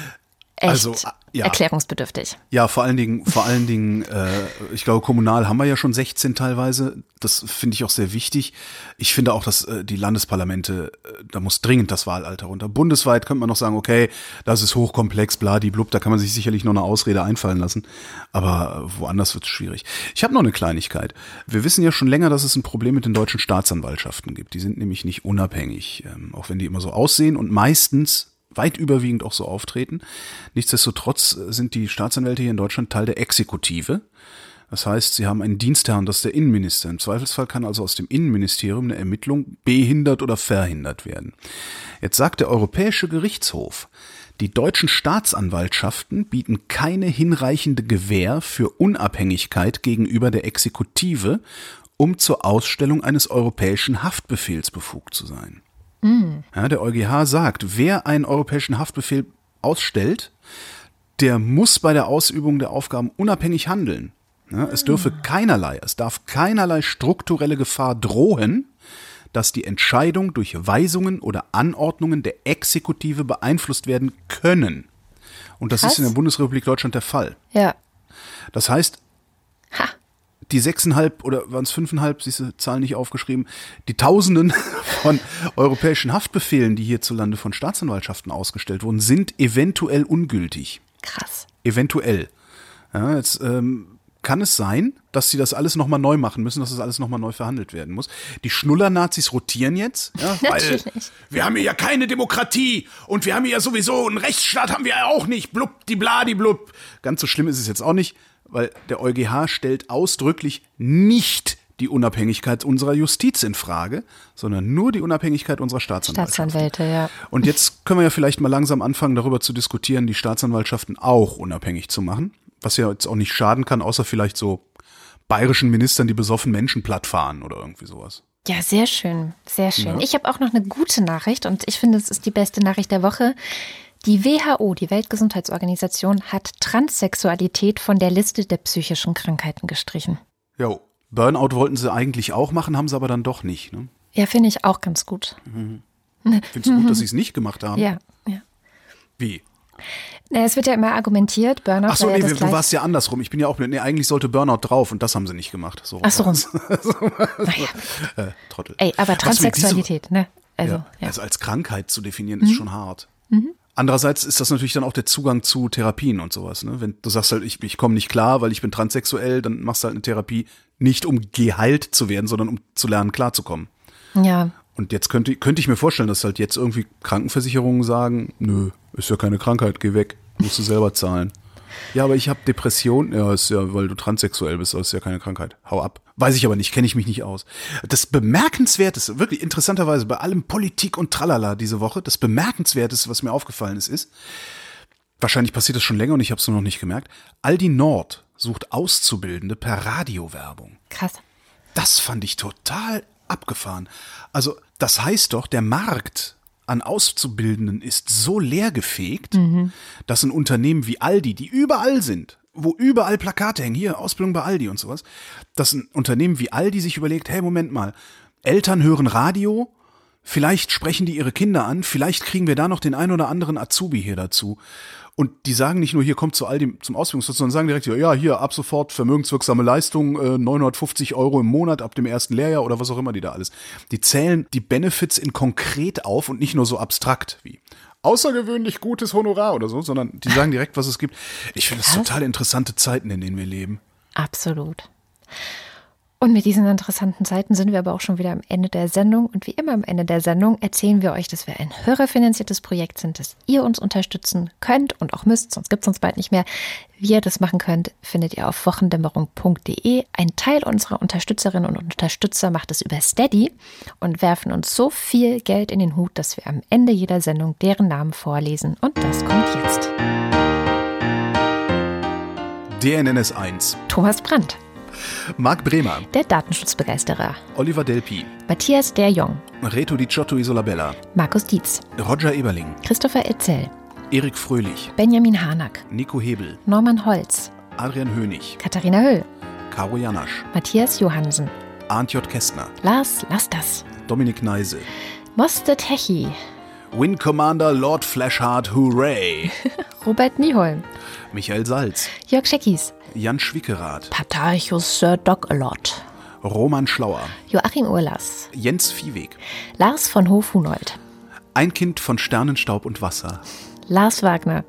echt Also, ja. erklärungsbedürftig. Ja, vor allen Dingen, vor allen Dingen, äh, ich glaube, kommunal haben wir ja schon 16 teilweise. Das finde ich auch sehr wichtig. Ich finde auch, dass äh, die Landesparlamente, äh, da muss dringend das Wahlalter runter. Bundesweit könnte man noch sagen, okay, das ist hochkomplex, bladiblub, da kann man sich sicherlich noch eine Ausrede einfallen lassen. Aber äh, woanders wird es schwierig. Ich habe noch eine Kleinigkeit. Wir wissen ja schon länger, dass es ein Problem mit den deutschen Staatsanwaltschaften gibt. Die sind nämlich nicht unabhängig, ähm, auch wenn die immer so aussehen und meistens weit überwiegend auch so auftreten. Nichtsdestotrotz sind die Staatsanwälte hier in Deutschland Teil der Exekutive. Das heißt, sie haben einen Dienstherrn, das ist der Innenminister. Im Zweifelsfall kann also aus dem Innenministerium eine Ermittlung behindert oder verhindert werden. Jetzt sagt der Europäische Gerichtshof, die deutschen Staatsanwaltschaften bieten keine hinreichende Gewähr für Unabhängigkeit gegenüber der Exekutive, um zur Ausstellung eines europäischen Haftbefehls befugt zu sein. Ja, der EuGH sagt, wer einen europäischen Haftbefehl ausstellt, der muss bei der Ausübung der Aufgaben unabhängig handeln. Ja, es dürfe keinerlei, es darf keinerlei strukturelle Gefahr drohen, dass die Entscheidung durch Weisungen oder Anordnungen der Exekutive beeinflusst werden können. Und das Krass. ist in der Bundesrepublik Deutschland der Fall. Ja. Das heißt, Ha. Die sechseinhalb oder waren es fünfeinhalb, diese Zahl nicht aufgeschrieben, die Tausenden [LAUGHS] von europäischen Haftbefehlen, die hierzulande von Staatsanwaltschaften ausgestellt wurden, sind eventuell ungültig. Krass. Eventuell. Ja, jetzt ähm, kann es sein, dass sie das alles nochmal neu machen müssen, dass das alles nochmal neu verhandelt werden muss. Die Schnuller-Nazis rotieren jetzt, ja, [LAUGHS] weil wir haben hier ja keine Demokratie und wir haben hier ja sowieso einen Rechtsstaat haben wir ja auch nicht, blub, die bladi blub. Ganz so schlimm ist es jetzt auch nicht, weil der EuGH stellt ausdrücklich nicht die Unabhängigkeit unserer Justiz in Frage, sondern nur die Unabhängigkeit unserer Staatsanwaltschaften. Staatsanwälte, ja. Und jetzt können wir ja vielleicht mal langsam anfangen, darüber zu diskutieren, die Staatsanwaltschaften auch unabhängig zu machen. Was ja jetzt auch nicht schaden kann, außer vielleicht so bayerischen Ministern, die besoffen Menschen platt fahren oder irgendwie sowas. Ja, sehr schön, sehr schön. Ja. Ich habe auch noch eine gute Nachricht und ich finde, es ist die beste Nachricht der Woche. Die WHO, die Weltgesundheitsorganisation, hat Transsexualität von der Liste der psychischen Krankheiten gestrichen. Jo. Burnout wollten sie eigentlich auch machen, haben sie aber dann doch nicht. Ne? Ja, finde ich auch ganz gut. Findest du gut, dass sie es nicht gemacht haben? Ja, ja. Wie? Na, Es wird ja immer argumentiert, Burnout Ach so, ja nee, das du warst ja andersrum. Ich bin ja auch blöd. Nee, eigentlich sollte Burnout drauf und das haben sie nicht gemacht. So Ach so rum. [LAUGHS] naja. [LAUGHS] äh, Trottel. Ey, aber diese- Transsexualität, ne? Also, ja. ja. Also als Krankheit zu definieren ist schon hart. Andererseits ist das natürlich dann auch der Zugang zu Therapien und sowas. Ne? Wenn du sagst halt, ich, ich komme nicht klar, weil ich bin transsexuell, dann machst du halt eine Therapie nicht um geheilt zu werden, sondern um zu lernen, klarzukommen. Ja. Und jetzt könnte, könnte ich mir vorstellen, dass halt jetzt irgendwie Krankenversicherungen sagen, nö, ist ja keine Krankheit, geh weg, musst du selber zahlen. Ja, aber ich habe Depression. Ja, ist ja, weil du transsexuell bist, das ist ja keine Krankheit. Hau ab. Weiß ich aber nicht, kenne ich mich nicht aus. Das Bemerkenswerteste, wirklich interessanterweise bei allem Politik und Tralala diese Woche, das Bemerkenswerteste, was mir aufgefallen ist, ist, wahrscheinlich passiert das schon länger und ich habe es nur noch nicht gemerkt, Aldi Nord sucht Auszubildende per Radiowerbung. Krass. Das fand ich total abgefahren. Also, das heißt doch, der Markt an Auszubildenden ist so leergefegt, mhm. dass ein Unternehmen wie Aldi, die überall sind, wo überall Plakate hängen, hier Ausbildung bei Aldi und sowas, dass ein Unternehmen wie Aldi sich überlegt, hey, Moment mal, Eltern hören Radio, vielleicht sprechen die ihre Kinder an, vielleicht kriegen wir da noch den ein oder anderen Azubi hier dazu. Und die sagen nicht nur, hier kommt zu Aldi zum Ausbildungsplatz, sondern sagen direkt, ja, hier ab sofort vermögenswirksame Leistung, äh, 950 Euro im Monat ab dem ersten Lehrjahr oder was auch immer die da alles. Die zählen die Benefits in konkret auf und nicht nur so abstrakt wie außergewöhnlich gutes Honorar oder so, sondern die sagen direkt, was es gibt. Ich finde das total interessante Zeiten, in denen wir leben. Absolut. Und mit diesen interessanten Zeiten sind wir aber auch schon wieder am Ende der Sendung. Und wie immer am Ende der Sendung erzählen wir euch, dass wir ein hörerfinanziertes Projekt sind, dass ihr uns unterstützen könnt und auch müsst, sonst gibt es uns bald nicht mehr. Wie ihr das machen könnt, findet ihr auf wochendämmerung.de. Ein Teil unserer Unterstützerinnen und Unterstützer macht es über Steady und werfen uns so viel Geld in den Hut, dass wir am Ende jeder Sendung deren Namen vorlesen. Und das kommt jetzt. DNNS 1. Thomas Brandt. Marc Bremer. Der Datenschutzbegeisterer. Oliver Delpi. Matthias Der Jong. Reto Di Giotto Isolabella. Markus Dietz. Roger Eberling. Christopher Etzel. Erik Fröhlich. Benjamin Harnack. Nico Hebel. Norman Holz. Adrian Hönig. Katharina Höll. Caro Janasch. Matthias Johansen. Arndt J. Kästner. Lars Lass das. Dominik Neise. Moste Techi. Wing Commander Lord Flashheart, hooray! [LAUGHS] Robert Nieholm. Michael Salz. Jörg Scheckis. Jan Schwickerath. Patarchus Sir Doc Alot. Roman Schlauer. Joachim Urlas. Jens Viehweg. Lars von Hof-Hunold. Ein Kind von Sternenstaub und Wasser. Lars Wagner.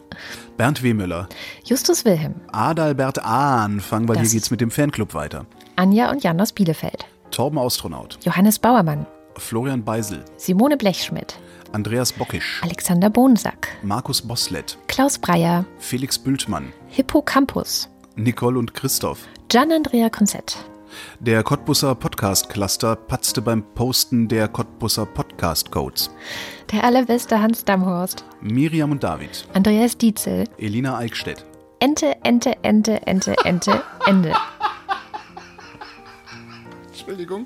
Bernd Wehmüller. Justus Wilhelm. Adalbert Anfang, weil Das- hier geht's mit dem Fanclub weiter. Anja und Jan aus Bielefeld. Torben Astronaut. Johannes Bauermann. Florian Beisel. Simone Blechschmidt. Andreas Bockisch. Alexander Bohnsack. Markus Boslett. Klaus Breyer. Felix Bültmann. Hippocampus. Nicole und Christoph. Gian Andrea Konzett. Der Cottbusser Podcast Cluster patzte beim Posten der Cottbusser Podcast Codes. Der allerbeste Hans Damhorst. Miriam und David. Andreas Dietzel. Elina Eickstedt. Ente, Ente, Ente, Ente, Ente, Ende. Entschuldigung.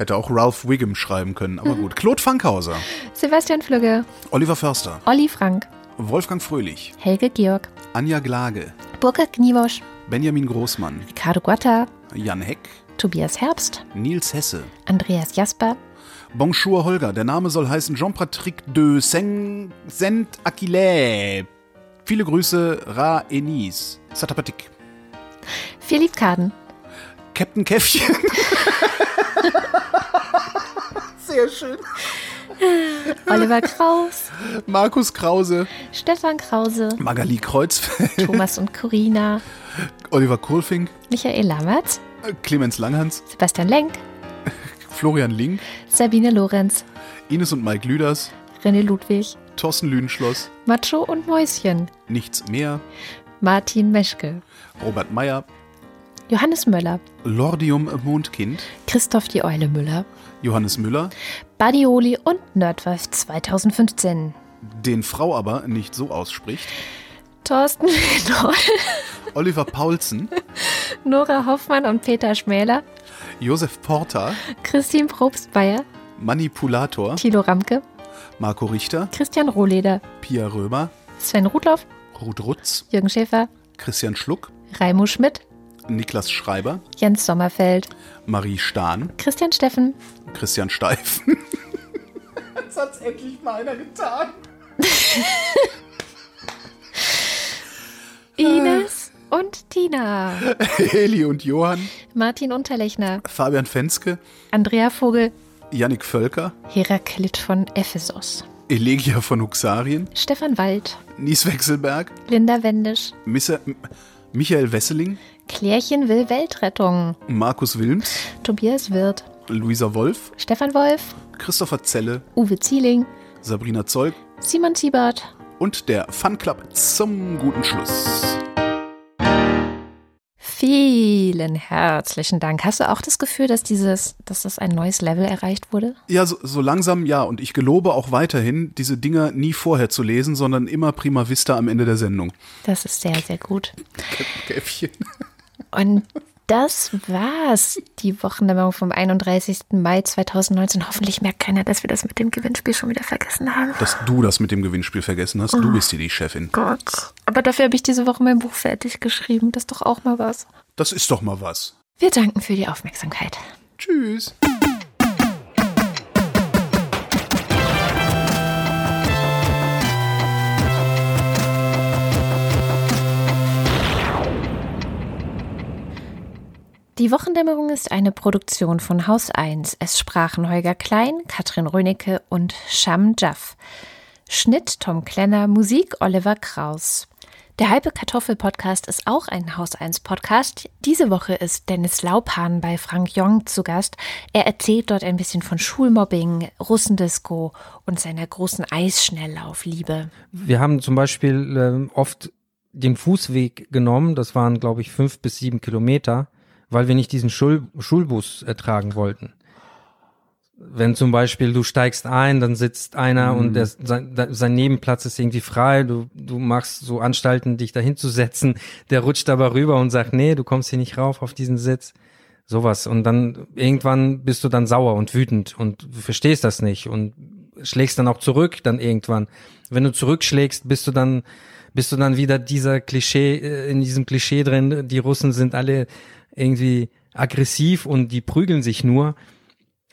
Hätte auch Ralph Wiggum schreiben können, aber gut. Claude Fankhauser. Sebastian Flügge. Oliver Förster. Olli Frank. Wolfgang Fröhlich. Helge Georg. Anja Glage. Burkhard Kniewosch. Benjamin Großmann. Ricardo Guatta. Jan Heck. Tobias Herbst. Nils Hesse. Andreas Jasper. Bonjour Holger. Der Name soll heißen Jean-Patrick de Saint- Saint-Aquilé. Viele Grüße, Ra Enis. Satapatik. Philipp Kaden. Captain Käffchen. [LAUGHS] Sehr schön. Oliver Kraus. Markus Krause. Stefan Krause. Magali Kreuzfeld. Thomas und Corina. Oliver Kohlfink. Michael Lammertz. äh, Clemens Langhans. Sebastian Lenk. Florian Link. Sabine Lorenz. Ines und Mike Lüders. René Ludwig. Thorsten Lüdenschloss. Macho und Mäuschen. Nichts mehr. Martin Meschke. Robert Meyer. Johannes Möller. Lordium Mondkind. Christoph die Eule Müller. Johannes Müller. Badioli und Nerdwolf 2015. Den Frau aber nicht so ausspricht. Thorsten Noll, [LAUGHS] Oliver Paulsen. Nora Hoffmann und Peter Schmäler. Josef Porta. Christine Probstmeier. Manipulator. Thilo Ramke. Marco Richter. Christian Rohleder. Pia Römer. Sven Rudloff. Ruth Rutz. Jürgen Schäfer. Christian Schluck. Raimo Schmidt. Niklas Schreiber. Jens Sommerfeld. Marie Stahn. Christian Steffen. Christian Steifen. Jetzt [LAUGHS] hat's endlich mal einer getan. [LAUGHS] Ines und Tina. [LAUGHS] Eli und Johann. Martin Unterlechner. Fabian Fenske. Andrea Vogel. Yannick Völker. Heraklit von Ephesos. Elegia von Huxarien, Stefan Wald, Nies Wechselberg, Linda Wendisch, Missa, Michael Wesseling, Klärchen will Weltrettung, Markus Wilms, Tobias Wirth, Luisa Wolf, Stefan Wolf, Christopher Zelle, Uwe Zieling, Sabrina Zeug Simon Siebert. und der Fun Club zum guten Schluss. Vielen herzlichen Dank. Hast du auch das Gefühl, dass dieses, dass das ein neues Level erreicht wurde? Ja, so, so langsam ja. Und ich gelobe auch weiterhin, diese Dinger nie vorher zu lesen, sondern immer prima vista am Ende der Sendung. Das ist sehr, sehr gut. Käffchen. Und das war's, die Wochendämmerung vom 31. Mai 2019. Hoffentlich merkt keiner, dass wir das mit dem Gewinnspiel schon wieder vergessen haben. Dass du das mit dem Gewinnspiel vergessen hast, du bist hier die Chefin. Gott. Aber dafür habe ich diese Woche mein Buch fertig geschrieben. Das ist doch auch mal was. Das ist doch mal was. Wir danken für die Aufmerksamkeit. Tschüss. Die Wochendämmerung ist eine Produktion von Haus 1. Es sprachen Holger Klein, Katrin Rönecke und Sham Jaff. Schnitt Tom Klenner, Musik Oliver Kraus. Der halbe Kartoffel Podcast ist auch ein Haus 1 Podcast. Diese Woche ist Dennis Laupahn bei Frank Jong zu Gast. Er erzählt dort ein bisschen von Schulmobbing, Russendisco und seiner großen Eisschnelllaufliebe. Wir haben zum Beispiel ähm, oft den Fußweg genommen, das waren glaube ich fünf bis sieben Kilometer, weil wir nicht diesen Schul Schulbus ertragen wollten. Wenn zum Beispiel du steigst ein, dann sitzt einer und der, sein, sein Nebenplatz ist irgendwie frei, du, du machst so Anstalten, dich dahin zu setzen, der rutscht aber rüber und sagt, nee, du kommst hier nicht rauf auf diesen Sitz. Sowas. Und dann irgendwann bist du dann sauer und wütend und du verstehst das nicht und schlägst dann auch zurück dann irgendwann. Wenn du zurückschlägst, bist du dann, bist du dann wieder dieser Klischee, äh, in diesem Klischee drin, die Russen sind alle irgendwie aggressiv und die prügeln sich nur.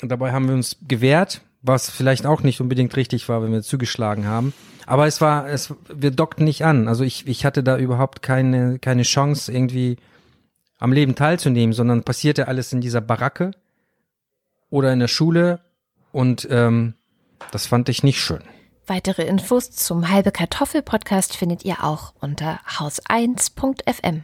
Und dabei haben wir uns gewehrt, was vielleicht auch nicht unbedingt richtig war, wenn wir zugeschlagen haben. Aber es war, es, wir dockten nicht an. Also ich, ich hatte da überhaupt keine, keine Chance, irgendwie am Leben teilzunehmen, sondern passierte alles in dieser Baracke oder in der Schule und ähm, das fand ich nicht schön. Weitere Infos zum Halbe Kartoffel Podcast findet ihr auch unter haus1.fm.